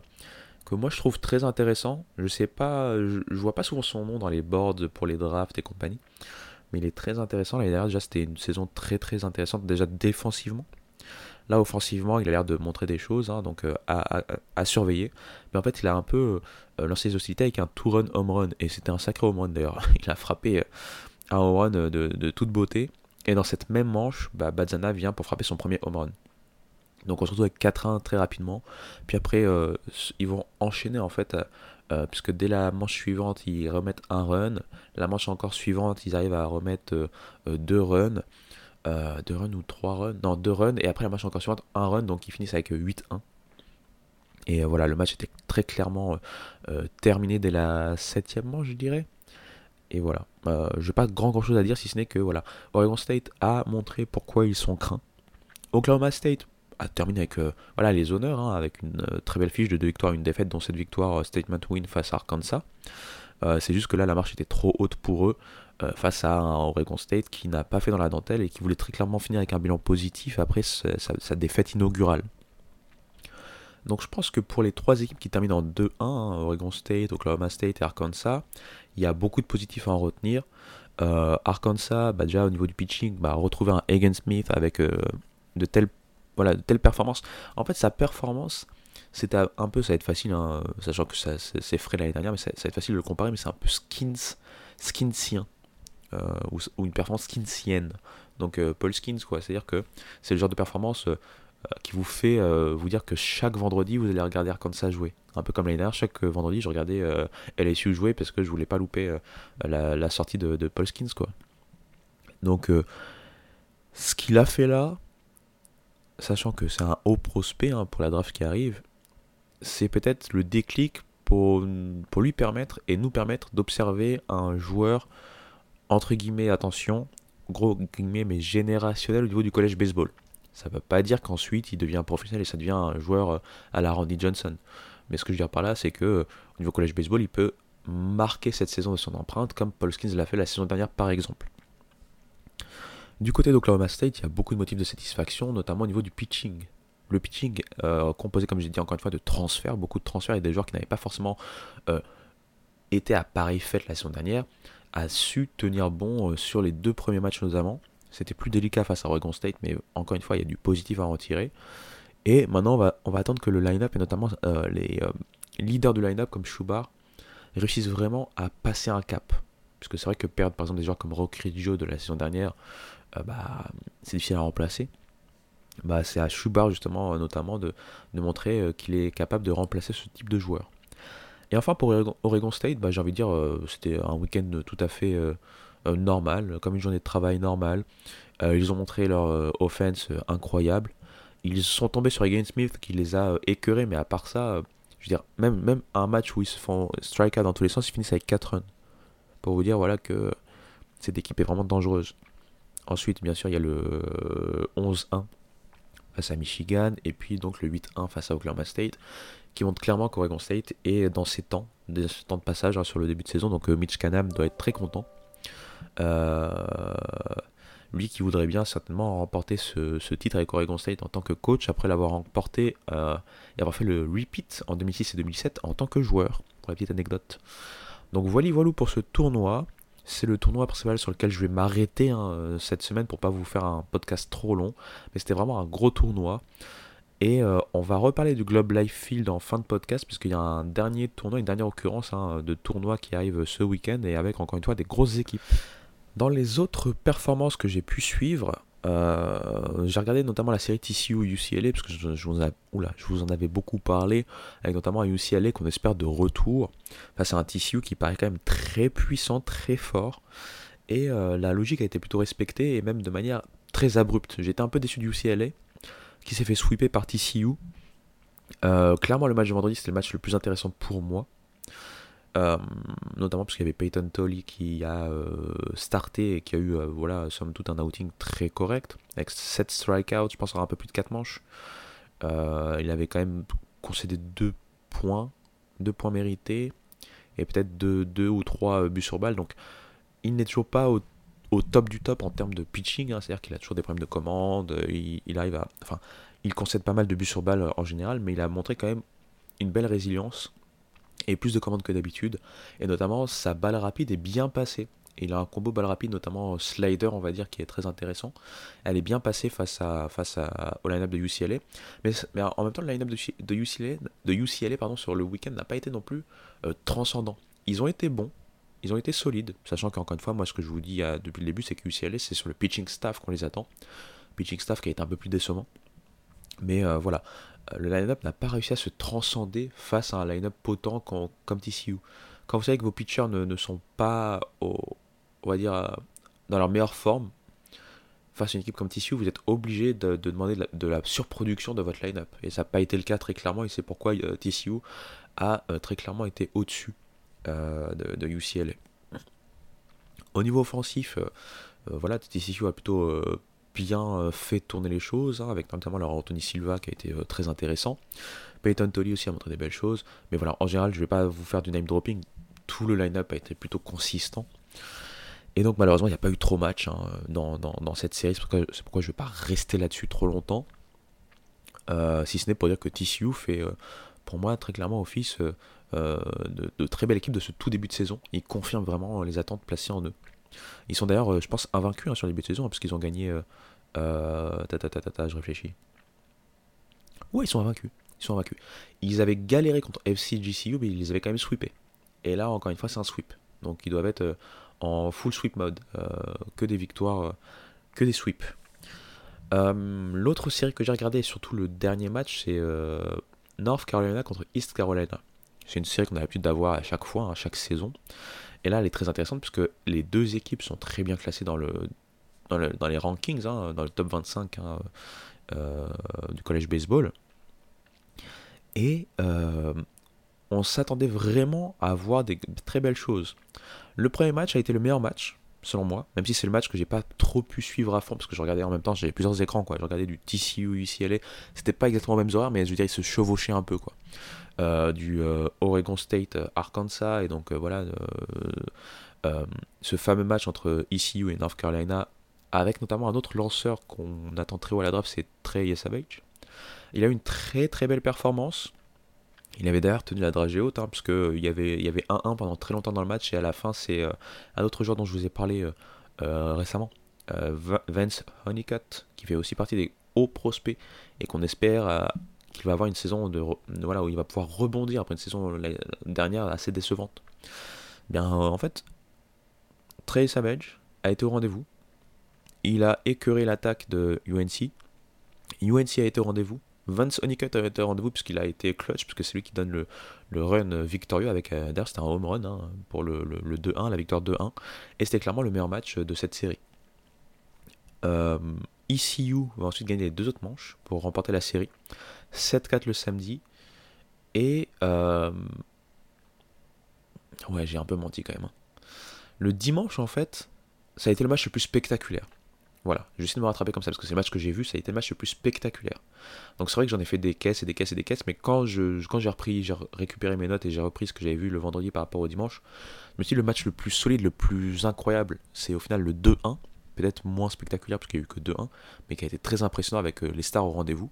que moi je trouve très intéressant. Je sais pas, je, vois pas souvent son nom dans les boards pour les drafts et compagnie, mais il est très intéressant. L'année dernière, déjà, c'était une saison très très intéressante, déjà défensivement. Là, offensivement, il a l'air de montrer des choses, hein, donc euh, à, surveiller. Mais en fait, il a un peu lancé les hostilités avec un two-run home run, et c'était un sacré home run d'ailleurs. il a frappé un home run de, toute beauté. Et dans cette même manche, bah, Bazana vient pour frapper son premier home run. Donc on se retrouve avec 4-1 très rapidement. Puis après, euh, ils vont enchaîner en fait, euh, puisque dès la manche suivante, ils remettent un run. La manche encore suivante, ils arrivent à remettre 2 euh, runs. 2 runs ou 3 runs? Non, 2 runs. Et après la manche encore suivante, un run. Donc ils finissent avec 8-1. Et voilà, le match était très clairement terminé dès la 7 manche, je dirais. Et voilà, je n'ai pas grand, grand chose à dire si ce n'est que voilà, Oregon State a montré pourquoi ils sont craints. Oklahoma State, a terminé avec euh, voilà, les honneurs, hein, avec une euh, très belle fiche de deux victoires et une défaite, dont cette victoire euh, statement win face à Arkansas. C'est juste que là, la marche était trop haute pour eux face à un Oregon State qui n'a pas fait dans la dentelle et qui voulait très clairement finir avec un bilan positif après sa, défaite inaugurale. Donc je pense que pour les trois équipes qui terminent en 2-1, hein, Oregon State, Oklahoma State et Arkansas, il y a beaucoup de positifs à en retenir. Arkansas, bah, déjà au niveau du pitching, bah, retrouver un Hagen Smith avec de telles voilà, de telles performances. En fait, sa performance, c'était un peu, ça va être facile, hein, sachant que c'est frais l'année dernière, mais ça, va être facile de le comparer, mais c'est un peu skins, skinsien, euh, ou, une performance skinsienne. Donc euh, Paul Skins, quoi. C'est-à-dire que c'est le genre de performance euh, qui vous fait vous dire que chaque vendredi, vous allez regarder Arkansas jouer. Un peu comme l'année dernière, chaque vendredi, je regardais LSU jouer parce que je voulais pas louper la, sortie de, Paul Skins, quoi. Donc, ce qu'il a fait là, sachant que c'est un haut prospect hein, pour la draft qui arrive, c'est peut-être le déclic pour, lui permettre et nous permettre d'observer un joueur, entre guillemets, attention, gros guillemets, mais générationnel au niveau du collège baseball. Ça ne veut pas dire qu'ensuite il devient professionnel et ça devient un joueur euh, à la Randy Johnson. Mais ce que je veux dire par là, c'est que au niveau collège baseball, il peut marquer cette saison de son empreinte comme Paul Skins l'a fait la saison dernière par exemple. Du côté d'Oklahoma State, il y a beaucoup de motifs de satisfaction, notamment au niveau du pitching. Le pitching, euh, composé, comme j'ai dit encore une fois, de transferts, beaucoup de transferts et des joueurs qui n'avaient pas forcément euh, été à pareille fête la saison dernière, a su tenir bon euh, sur les deux premiers matchs notamment. C'était plus délicat face à Oregon State, mais encore une fois, il y a du positif à en retirer. Et maintenant, on va, attendre que le line-up, et notamment les leaders du line-up comme Schubar, réussissent vraiment à passer un cap parce que c'est vrai que perdre par exemple des joueurs comme Rock de la saison dernière, bah, c'est difficile à remplacer. Bah, c'est à Schubert justement notamment de, de montrer qu'il est capable de remplacer ce type de joueur. Et enfin pour Oregon State, bah, j'ai envie de dire c'était un week-end tout à fait normal, comme une journée de travail normale. ils ont montré leur offense incroyable. Ils sont tombés sur Egan Smith qui les a écœurés, mais à part ça, je veux dire, même, même un match où ils se font strike dans tous les sens, ils finissent avec 4 runs. Pour vous dire voilà que cette équipe est vraiment dangereuse. Ensuite, bien sûr, il y a le 11-1 face à Michigan, et puis donc le 8-1 face à Oklahoma State, qui montre clairement qu'Oregon State est dans ses temps, temps de passage hein, sur le début de saison, donc euh, Mitch Canham doit être très content. Euh, lui qui voudrait bien certainement remporter ce, titre avec Oregon State en tant que coach après l'avoir remporté euh, et avoir fait le repeat en 2006 et 2007 en tant que joueur, pour la petite anecdote. Donc voilà, voilà pour ce tournoi. C'est le tournoi principal sur lequel je vais m'arrêter hein, cette semaine pour pas vous faire un podcast trop long. Mais c'était vraiment un gros tournoi. Et euh, on va reparler du Globe Life Field en fin de podcast, puisqu'il y a un dernier tournoi, une dernière occurrence hein, de tournoi qui arrive ce week-end, et avec encore une fois des grosses équipes. Dans les autres performances que j'ai pu suivre, euh, j'ai regardé notamment la série TCU UCLA, parce que je, vous je, vous en avais beaucoup parlé, avec notamment un UCLA qu'on espère de retour, face à un TCU qui paraît quand même très puissant, très fort, et euh, la logique a été plutôt respectée, et même de manière très abrupte. J'étais un peu déçu du UCLA, qui s'est fait sweeper par TCU. Euh, clairement, le match de vendredi, c'était le match le plus intéressant pour moi. Euh, notamment parce qu'il y avait Peyton Tolley qui a euh, starté et qui a eu, voilà, somme toute, un outing très correct. Avec 7 strikeouts, je pense, un peu plus de 4 manches. il avait quand même concédé 2 points, 2 points mérités, et peut-être 2, ou 3 buts sur balle. Donc, il n'est toujours pas au top du top en termes de pitching, hein. c'est-à-dire qu'il a toujours des problèmes de commande, euh, il, arrive à. Enfin, il concède pas mal de buts sur balle euh, en général, mais il a montré quand même une belle résilience et plus de commandes que d'habitude, et notamment sa balle rapide est bien passée. Il a un combo balle rapide, notamment slider, on va dire, qui est très intéressant. Elle est bien passée face, à, face à, au line-up de UCLA. Mais, mais, en même temps, le line-up de, UCLA, de UCLA pardon, sur le week-end n'a pas été non plus euh, transcendant. Ils ont été bons, ils ont été solides, sachant qu'encore une fois, moi ce que je vous dis euh, depuis le début, c'est que UCLA, c'est sur le pitching staff qu'on les attend. Pitching staff qui a été un peu plus décevant. Mais euh, voilà, euh, le line-up n'a pas réussi à se transcender face à un line-up potent comme, TCU. Quand vous savez que vos pitchers ne, sont pas, on va dire, dans leur meilleure forme, face à une équipe comme TCU, vous êtes obligé de, demander de la, surproduction de votre line-up. Et ça n'a pas été le cas très clairement, et c'est pourquoi TCU a très clairement été au-dessus euh, de, UCLA. Au niveau offensif, euh, euh, voilà, TCU a plutôt bien fait tourner les choses, hein, avec notamment leur Anthony Silva qui a été très intéressant. Peyton Tolly aussi a montré des belles choses. Mais voilà, en général, je ne vais pas vous faire du name dropping. Tout le line-up a été plutôt consistant. Et donc malheureusement, il n'y a pas eu trop match hein, dans, cette série. C'est pourquoi, je ne vais pas rester là-dessus trop longtemps. si ce n'est pour dire que TCU fait, pour moi, très clairement office euh, de, très belle équipe de ce tout début de saison. Ils confirment vraiment les attentes placées en eux. Ils sont d'ailleurs, euh, je pense, invaincus hein, sur le début de saison, parce qu'ils ont gagné. Euh, ta, ta, ta, je réfléchis. Ouais, ils sont invaincus. Ils sont invaincus. Ils avaient galéré contre FCGCU, mais ils les avaient quand même sweepés. Et là, encore une fois, c'est un sweep. Donc ils doivent être en full sweep mode. que des victoires, que des sweeps. L'autre série que j'ai regardé, surtout le dernier match, c'est North Carolina contre East Carolina. C'est une série qu'on a l'habitude d'avoir à chaque fois, à chaque saison. Et là, elle est très intéressante puisque les deux équipes sont très bien classées dans, le, dans, les rankings, hein, dans le top 25 hein, euh, du collège baseball. Et euh, on s'attendait vraiment à voir des très belles choses. Le premier match a été le meilleur match, selon moi, même si c'est le match que j'ai pas trop pu suivre à fond parce que je regardais en même temps, j'avais plusieurs écrans quoi. Je regardais du TCU, UCLA, c'était pas exactement les mêmes horaires, mais je veux dire, ils se chevauchaient un peu quoi. Euh, du euh, Oregon State euh, Arkansas et donc voilà ce fameux match entre ECU et North Carolina avec notamment un autre lanceur qu'on attend très haut à la draft, c'est Trey Yesavage. Il a eu une très très belle performance. Il avait d'ailleurs tenu la dragée haute, hein, parce qu'il y avait 1-1 pendant très longtemps dans le match, et à la fin, c'est un autre joueur dont je vous ai parlé récemment, Vance Honeycutt, qui fait aussi partie des hauts prospects, et qu'on espère qu'il va avoir une saison de, où il va pouvoir rebondir après une saison dernière assez décevante. Bien, en fait, Trey Savage a été au rendez-vous. Il a écœuré l'attaque de UNC. UNC a été au rendez-vous. Vance Honeycutt a été rendez-vous puisqu'il a été clutch, puisque c'est lui qui donne le, le run victorieux avec euh, d'ailleurs c'était un home run hein, pour le, le, 2-1, la victoire 2-1. Et c'était clairement le meilleur match de cette série. Euh, ECU va ensuite gagner les deux autres manches pour remporter la série. 7-4 le samedi. Et... Euh, ouais, j'ai un peu menti quand même. Hein. Le dimanche, en fait, ça a été le match le plus spectaculaire. Voilà, j'essaie de me rattraper comme ça parce que c'est le match que j'ai vu, ça a été le match le plus spectaculaire. Donc c'est vrai que j'en ai fait des caisses et des caisses et des caisses, mais quand je quand j'ai repris, j'ai récupéré mes notes et j'ai repris ce que j'avais vu le vendredi par rapport au dimanche, je me suis dit le match le plus solide, le plus incroyable, c'est au final le 2-1, peut-être moins spectaculaire parce qu'il n'y a eu que 2-1, mais qui a été très impressionnant avec euh, les stars au rendez-vous.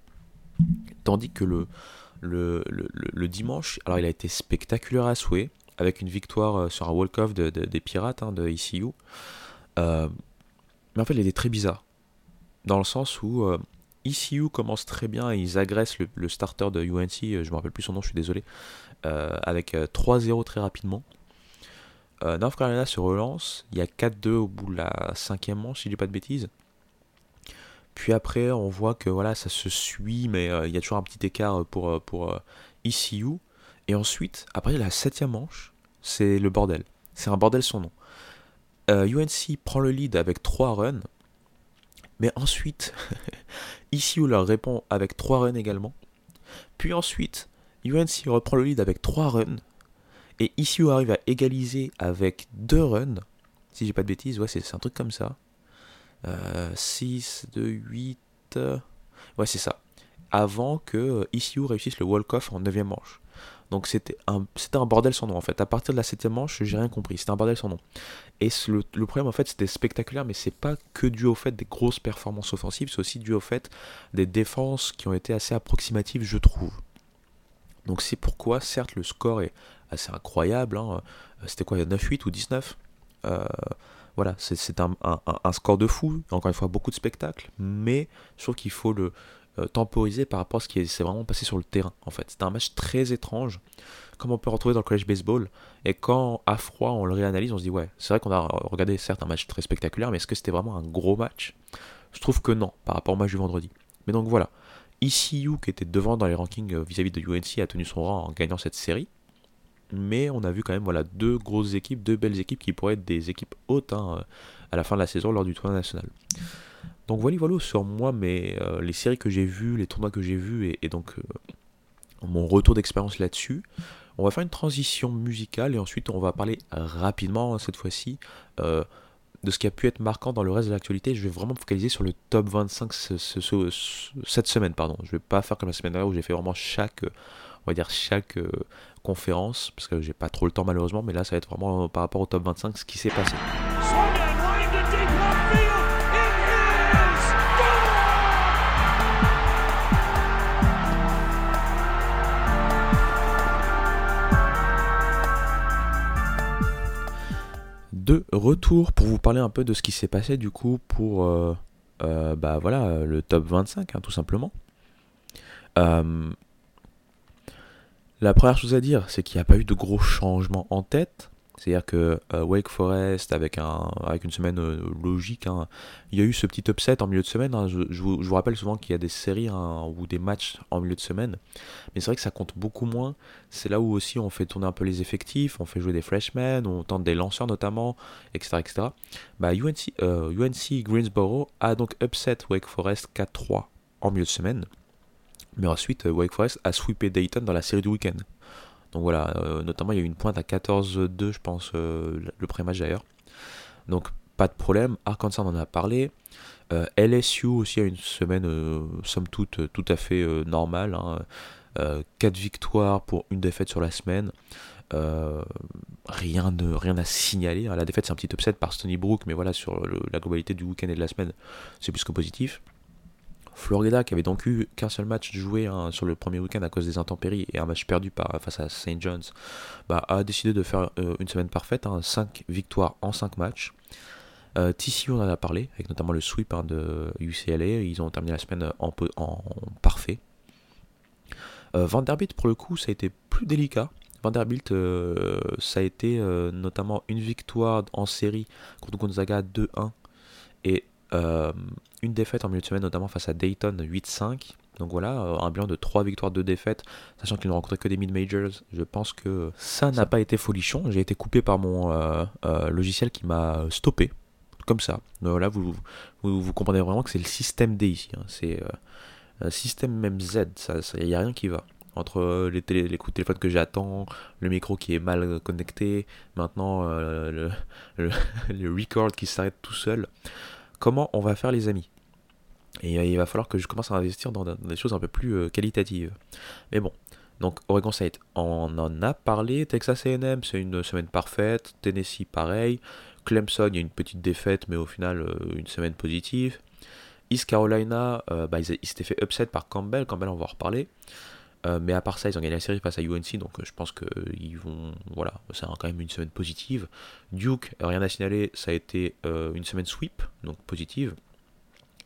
Tandis que le, dimanche, alors il a été spectaculaire à souhait, avec une victoire euh, sur un walk-off des Pirates hein, de ECU. Euh, mais en fait, il était très bizarre. Dans le sens où euh, ECU commence très bien et ils agressent le, starter de UNC, je me rappelle plus son nom, je suis désolé, avec 3-0 très rapidement. North Carolina se relance, il y a 4-2 au bout de la cinquième manche, si je dis pas de bêtises. Puis après, on voit que voilà, ça se suit, mais il y a toujours un petit écart pour, pour ECU. Et ensuite, après la septième manche, c'est le bordel. C'est un bordel son nom. UNC euh, prend le lead avec 3 runs. Mais ensuite, ECU leur répond avec 3 runs également. Puis ensuite, UNC reprend le lead avec 3 runs. Et ECU arrive à égaliser avec 2 runs. Si j'ai pas de bêtises, c'est un truc comme ça. 6, 2, 8. Ouais, c'est ça. Avant que ECU réussisse le walk-off en 9 manche. Donc c'était un, bordel sans nom en fait. À partir de la septième manche, j'ai rien compris. C'était un bordel sans nom. Et le, problème en fait, c'était spectaculaire, mais c'est pas que dû au fait des grosses performances offensives, c'est aussi dû au fait des défenses qui ont été assez approximatives, je trouve. Donc c'est pourquoi, certes, le score est assez incroyable. Hein. C'était quoi, 9-8 ou 19 euh, Voilà, c'est, un, un, score de fou. Encore une fois, beaucoup de spectacles. Mais je trouve qu'il faut le, euh, temporisé par rapport à ce qui s'est vraiment passé sur le terrain en fait. C'était un match très étrange, comme on peut retrouver dans le college baseball. Et quand à froid on le réanalyse, on se dit ouais, c'est vrai qu'on a regardé certes un match très spectaculaire, mais est-ce que c'était vraiment un gros match? Je trouve que non, par rapport au match du vendredi. Mais donc voilà, ECU qui était devant dans les rankings euh, vis-à-vis de UNC a tenu son rang en gagnant cette série. Mais on a vu quand même voilà deux grosses équipes, deux belles équipes qui pourraient être des équipes hautes hein, à la fin de la saison lors du tournoi national. Donc voilà, voilà sur moi, mais euh, les séries que j'ai vues, les tournois que j'ai vus, et, donc euh, mon retour d'expérience là-dessus. On va faire une transition musicale et ensuite on va parler rapidement cette fois-ci euh, de ce qui a pu être marquant dans le reste de l'actualité. Je vais vraiment me focaliser sur le top 25 cette semaine, pardon. Je vais pas faire comme la semaine dernière où j'ai fait vraiment chaque, on va dire chaque conférence parce que j'ai pas trop le temps malheureusement, mais là ça va être vraiment par rapport au top 25 ce qui s'est passé. De retour pour vous parler un peu de ce qui s'est passé du coup pour euh, euh, bah voilà le top 25 hein, tout simplement. Euh, la première chose à dire c'est qu'il n'y a pas eu de gros changements en tête. C'est-à-dire que euh, Wake Forest, avec, un, avec une semaine euh, logique, hein, il y a eu ce petit upset en milieu de semaine. Hein. Je, vous, rappelle souvent qu'il y a des séries hein, ou des matchs en milieu de semaine. Mais c'est vrai que ça compte beaucoup moins. C'est là où aussi on fait tourner un peu les effectifs, on fait jouer des freshmen, on tente des lanceurs notamment, etc. etc. UNC, UNC Greensboro a donc upset Wake Forest 4-3 en milieu de semaine. Mais ensuite, Wake Forest a sweepé Dayton dans la série du week-end. Donc voilà, euh, notamment il y a eu une pointe à 14-2, je pense, euh, le pré-match d'ailleurs. Donc pas de problème. Arkansas on en a parlé. Euh, LSU aussi a une semaine, somme toute, tout à fait normale. 4 hein. victoires pour une défaite sur la semaine. rien, de, rien à signaler. La défaite, c'est un petit upset par Stony Brook, mais voilà, sur la globalité du week-end et de la semaine, c'est plus que positif. Florida, qui avait donc eu qu'un seul match joué hein, sur le premier week-end à cause des intempéries et un match perdu face à St. John's, bah, a décidé de faire euh, une semaine parfaite, 5 hein, victoires en 5 matchs. Euh, on en a parlé, avec notamment le sweep hein, de UCLA. Ils ont terminé la semaine en, parfait. Euh, Vanderbilt, pour le coup, ça a été plus délicat. Vanderbilt, ça a été notamment une victoire en série contre Gonzaga 2-1 et une défaite en milieu de semaine, notamment face à Dayton 8-5. Donc voilà, un bilan de 3 victoires, 2 défaites, sachant qu'ils n'ont rencontré que des mid-majors. Je pense que ça n'a pas été folichon. J'ai été coupé par mon logiciel qui m'a stoppé comme ça. Voilà, vous, vous, comprenez vraiment que c'est le système D ici. Hein. C'est euh, un système même Z. Il n'y a rien qui va. Entre euh, les, télé, les coups de téléphone que j'attends, le micro qui est mal connecté, maintenant euh, le, le, record qui s'arrête tout seul. Comment on va faire les amis Et il va falloir que je commence à investir dans, des choses un peu plus qualitatives. Mais bon, donc Oregon State, on en a parlé. Texas AM, c'est une semaine parfaite. Tennessee, pareil. Clemson, il y a une petite défaite, mais au final, euh, une semaine positive. East Carolina, euh, bah, ils, s'étaient fait upset par Campbell. Campbell, on va en reparler. Euh, mais à part ça, ils ont gagné la série face à UNC, donc je pense qu'ils vont. Voilà, c'est quand même une semaine positive. Duke, rien à signaler, ça a été une semaine sweep, donc positive.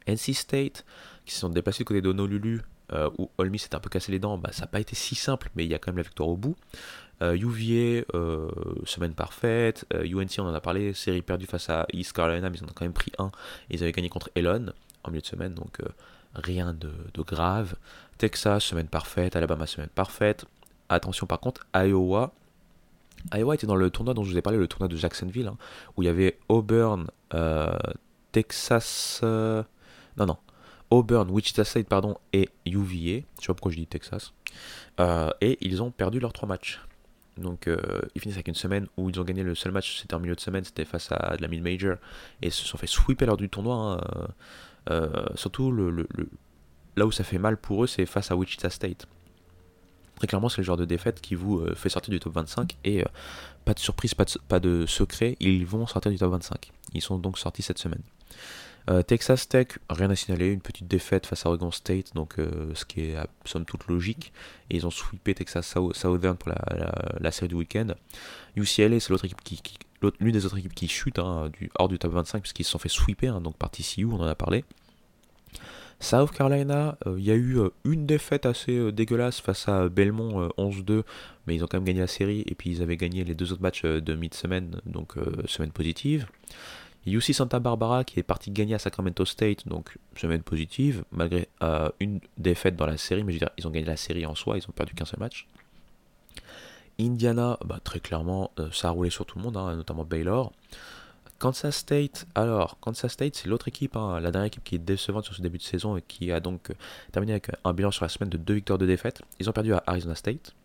NC State, qui se sont déplacés du côté d'Honolulu, où Olmi s'est un peu cassé les dents, bah, ça n'a pas été si simple, mais il y a quand même la victoire au bout. Euh, euh, semaine parfaite. UNC, euh, on en a parlé, série perdue face à East Carolina, mais ils en ont quand même pris un. ils avaient gagné contre Elon en milieu de semaine, donc rien de, grave. Texas, semaine parfaite. Alabama, semaine parfaite. Attention par contre, Iowa. Iowa était dans le tournoi dont je vous ai parlé, le tournoi de Jacksonville, hein, où il y avait Auburn, Texas. non, non. Auburn, Wichita State, pardon, et UVA. Je sais pas pourquoi je dis Texas. et ils ont perdu leurs trois matchs. Donc euh, ils finissent avec une semaine où ils ont gagné le seul match, c'était en milieu de semaine, c'était face à de la mid-major, et se sont fait sweeper lors du tournoi. Hein. Euh, euh, surtout le, là où ça fait mal pour eux, c'est face à Wichita State. Très clairement, c'est le genre de défaite qui vous fait sortir du top 25 et pas de surprise, pas de, secret, ils vont sortir du top 25. Ils sont donc sortis cette semaine. Euh, Texas Tech, rien à signaler, une petite défaite face à Oregon State, donc euh, ce qui est somme toute logique. Et ils ont sweepé Texas Southern pour la, série du week-end. UCLA, c'est l'autre équipe qui, l'une des autres équipes qui chute hein, hors du top 25 puisqu'ils se sont fait sweeper, hein, donc par TCU, on en a parlé. South Carolina, euh, il y a eu une défaite assez dégueulasse face à Belmont 11-2, mais ils ont quand même gagné la série et puis ils avaient gagné les deux autres matchs de mid-semaine, donc semaine positive. UC Santa Barbara qui est parti gagner à Sacramento State, donc semaine positive, malgré euh, une défaite dans la série, mais je veux dire, ils ont gagné la série en soi, ils ont perdu qu'un seul match. Indiana, bah, très clairement, euh, ça a roulé sur tout le monde, hein, notamment Baylor. Kansas State, alors, Kansas State, c'est l'autre équipe, hein, la dernière équipe qui est décevante sur ce début de saison et qui a donc euh, terminé avec un bilan sur la semaine de deux victoires de défaite. Ils ont perdu à Arizona State.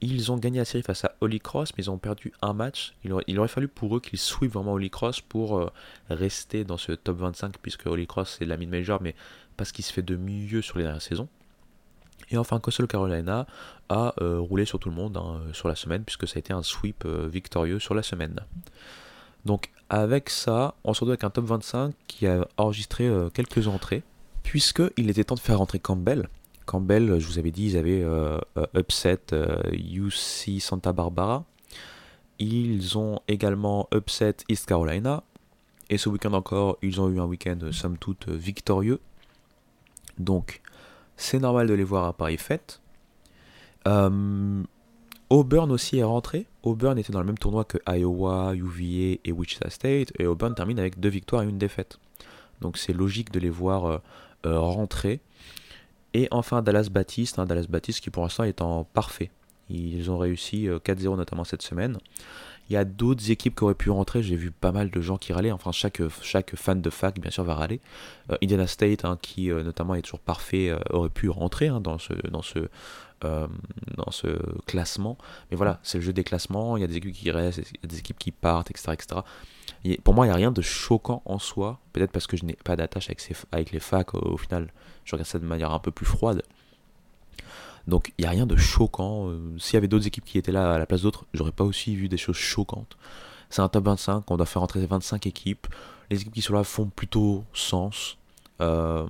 Ils ont gagné la série face à Holy Cross, mais ils ont perdu un match. Il aurait, fallu pour eux qu'ils sweep vraiment Holy Cross pour euh, rester dans ce top 25, puisque Holy Cross c'est la mid-major, mais parce qu'il se fait de mieux sur les dernières saisons. Et enfin, Coastal Carolina a euh, roulé sur tout le monde hein, sur la semaine, puisque ça a été un sweep victorieux sur la semaine. Donc, avec ça, on se retrouve avec un top 25 qui a enregistré quelques entrées, puisqu'il était temps de faire rentrer Campbell Campbell, je vous avais dit, ils avaient euh, euh, upset UC euh, Santa Barbara. Ils ont également upset East Carolina. Et ce week-end encore, ils ont eu un week-end somme toute victorieux. Donc, c'est normal de les voir à Paris Fête. Auburn aussi est rentré. Auburn était dans le même tournoi que Iowa, UVA et Wichita State. Et Auburn termine avec deux victoires et une défaite. Donc c'est logique de les voir rentrer. Et enfin Dallas Baptiste, hein, Dallas Baptiste qui pour l'instant est en parfait. Ils ont réussi 4-0 euh, notamment cette semaine. Il y a d'autres équipes qui auraient pu rentrer, j'ai vu pas mal de gens qui râlaient, enfin chaque, fan de fac bien sûr va râler. Euh, Indiana State hein, qui euh, notamment est toujours parfait aurait pu rentrer hein, dans ce, dans ce classement. Mais voilà, c'est le jeu des classements, il y a des équipes qui restent, des équipes qui partent, etc. etc. pour moi, il n'y a rien de choquant en soi, peut-être parce que je n'ai pas d'attache avec, avec les facs au final je regarde ça de manière un peu plus froide. Donc il n'y a rien de choquant. Euh, s'il y avait d'autres équipes qui étaient là à la place d'autres, j'aurais pas aussi vu des choses choquantes. C'est un top 25, on doit faire rentrer 25 équipes. Les équipes qui sont là font plutôt sens. Euh,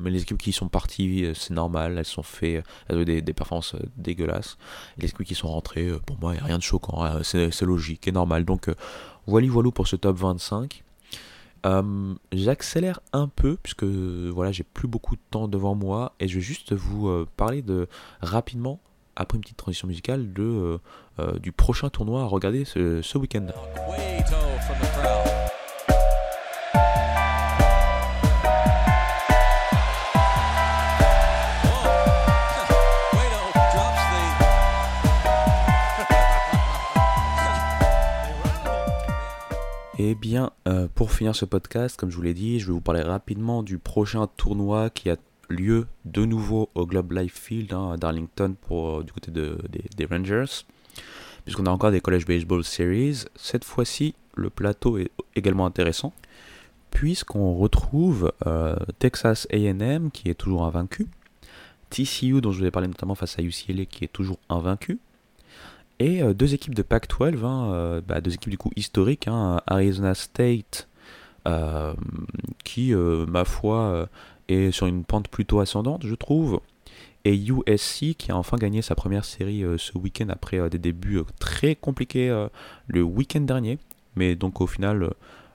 mais les équipes qui sont parties, euh, c'est normal, elles sont fait, elles ont des, performances dégueulasses. les équipes qui sont rentrées, pour moi, il n'y a rien de choquant, c'est logique et normal. Donc voilà, voilà pour ce top 25. Euh, j'accélère un peu puisque voilà j'ai plus beaucoup de temps devant moi et je vais juste vous euh, parler de rapidement après une petite transition musicale, de, du prochain tournoi à regarder ce week-end. Eh bien, euh, pour finir ce podcast, comme je vous l'ai dit, je vais vous parler rapidement du prochain tournoi qui a lieu de nouveau au Globe Life Field hein, à Darlington pour, euh, du côté des Rangers. Puisqu'on a encore des College Baseball Series. Cette fois-ci, le plateau est également intéressant. Puisqu'on retrouve euh, Texas AM qui est toujours invaincu. TCU dont je vous ai parlé notamment face à UCLA qui est toujours invaincu. Et euh, deux équipes de Pac-12, hein, euh, bah, deux équipes du coup historiques, hein, Arizona State, euh, qui, ma foi, est sur une pente plutôt ascendante, je trouve, et USC, qui a enfin gagné sa première série ce week-end après des débuts très compliqués le week-end dernier. Mais donc au final,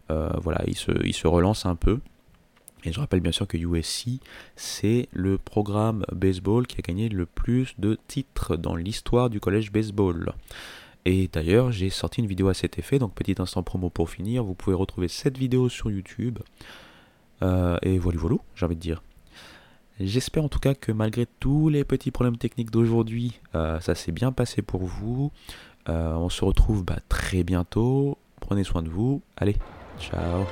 voilà, il se, il se relance un peu. Et je rappelle bien sûr que USC, c'est le programme baseball qui a gagné le plus de titres dans l'histoire du collège baseball. Et d'ailleurs, j'ai sorti une vidéo à cet effet, donc petit instant promo pour finir. Vous pouvez retrouver cette vidéo sur YouTube. Euh, et voilà, voilà, j'ai envie de dire. J'espère en tout cas que malgré tous les petits problèmes techniques d'aujourd'hui, euh, ça s'est bien passé pour vous. Euh, on se retrouve bah, très bientôt. Prenez soin de vous. Allez, ciao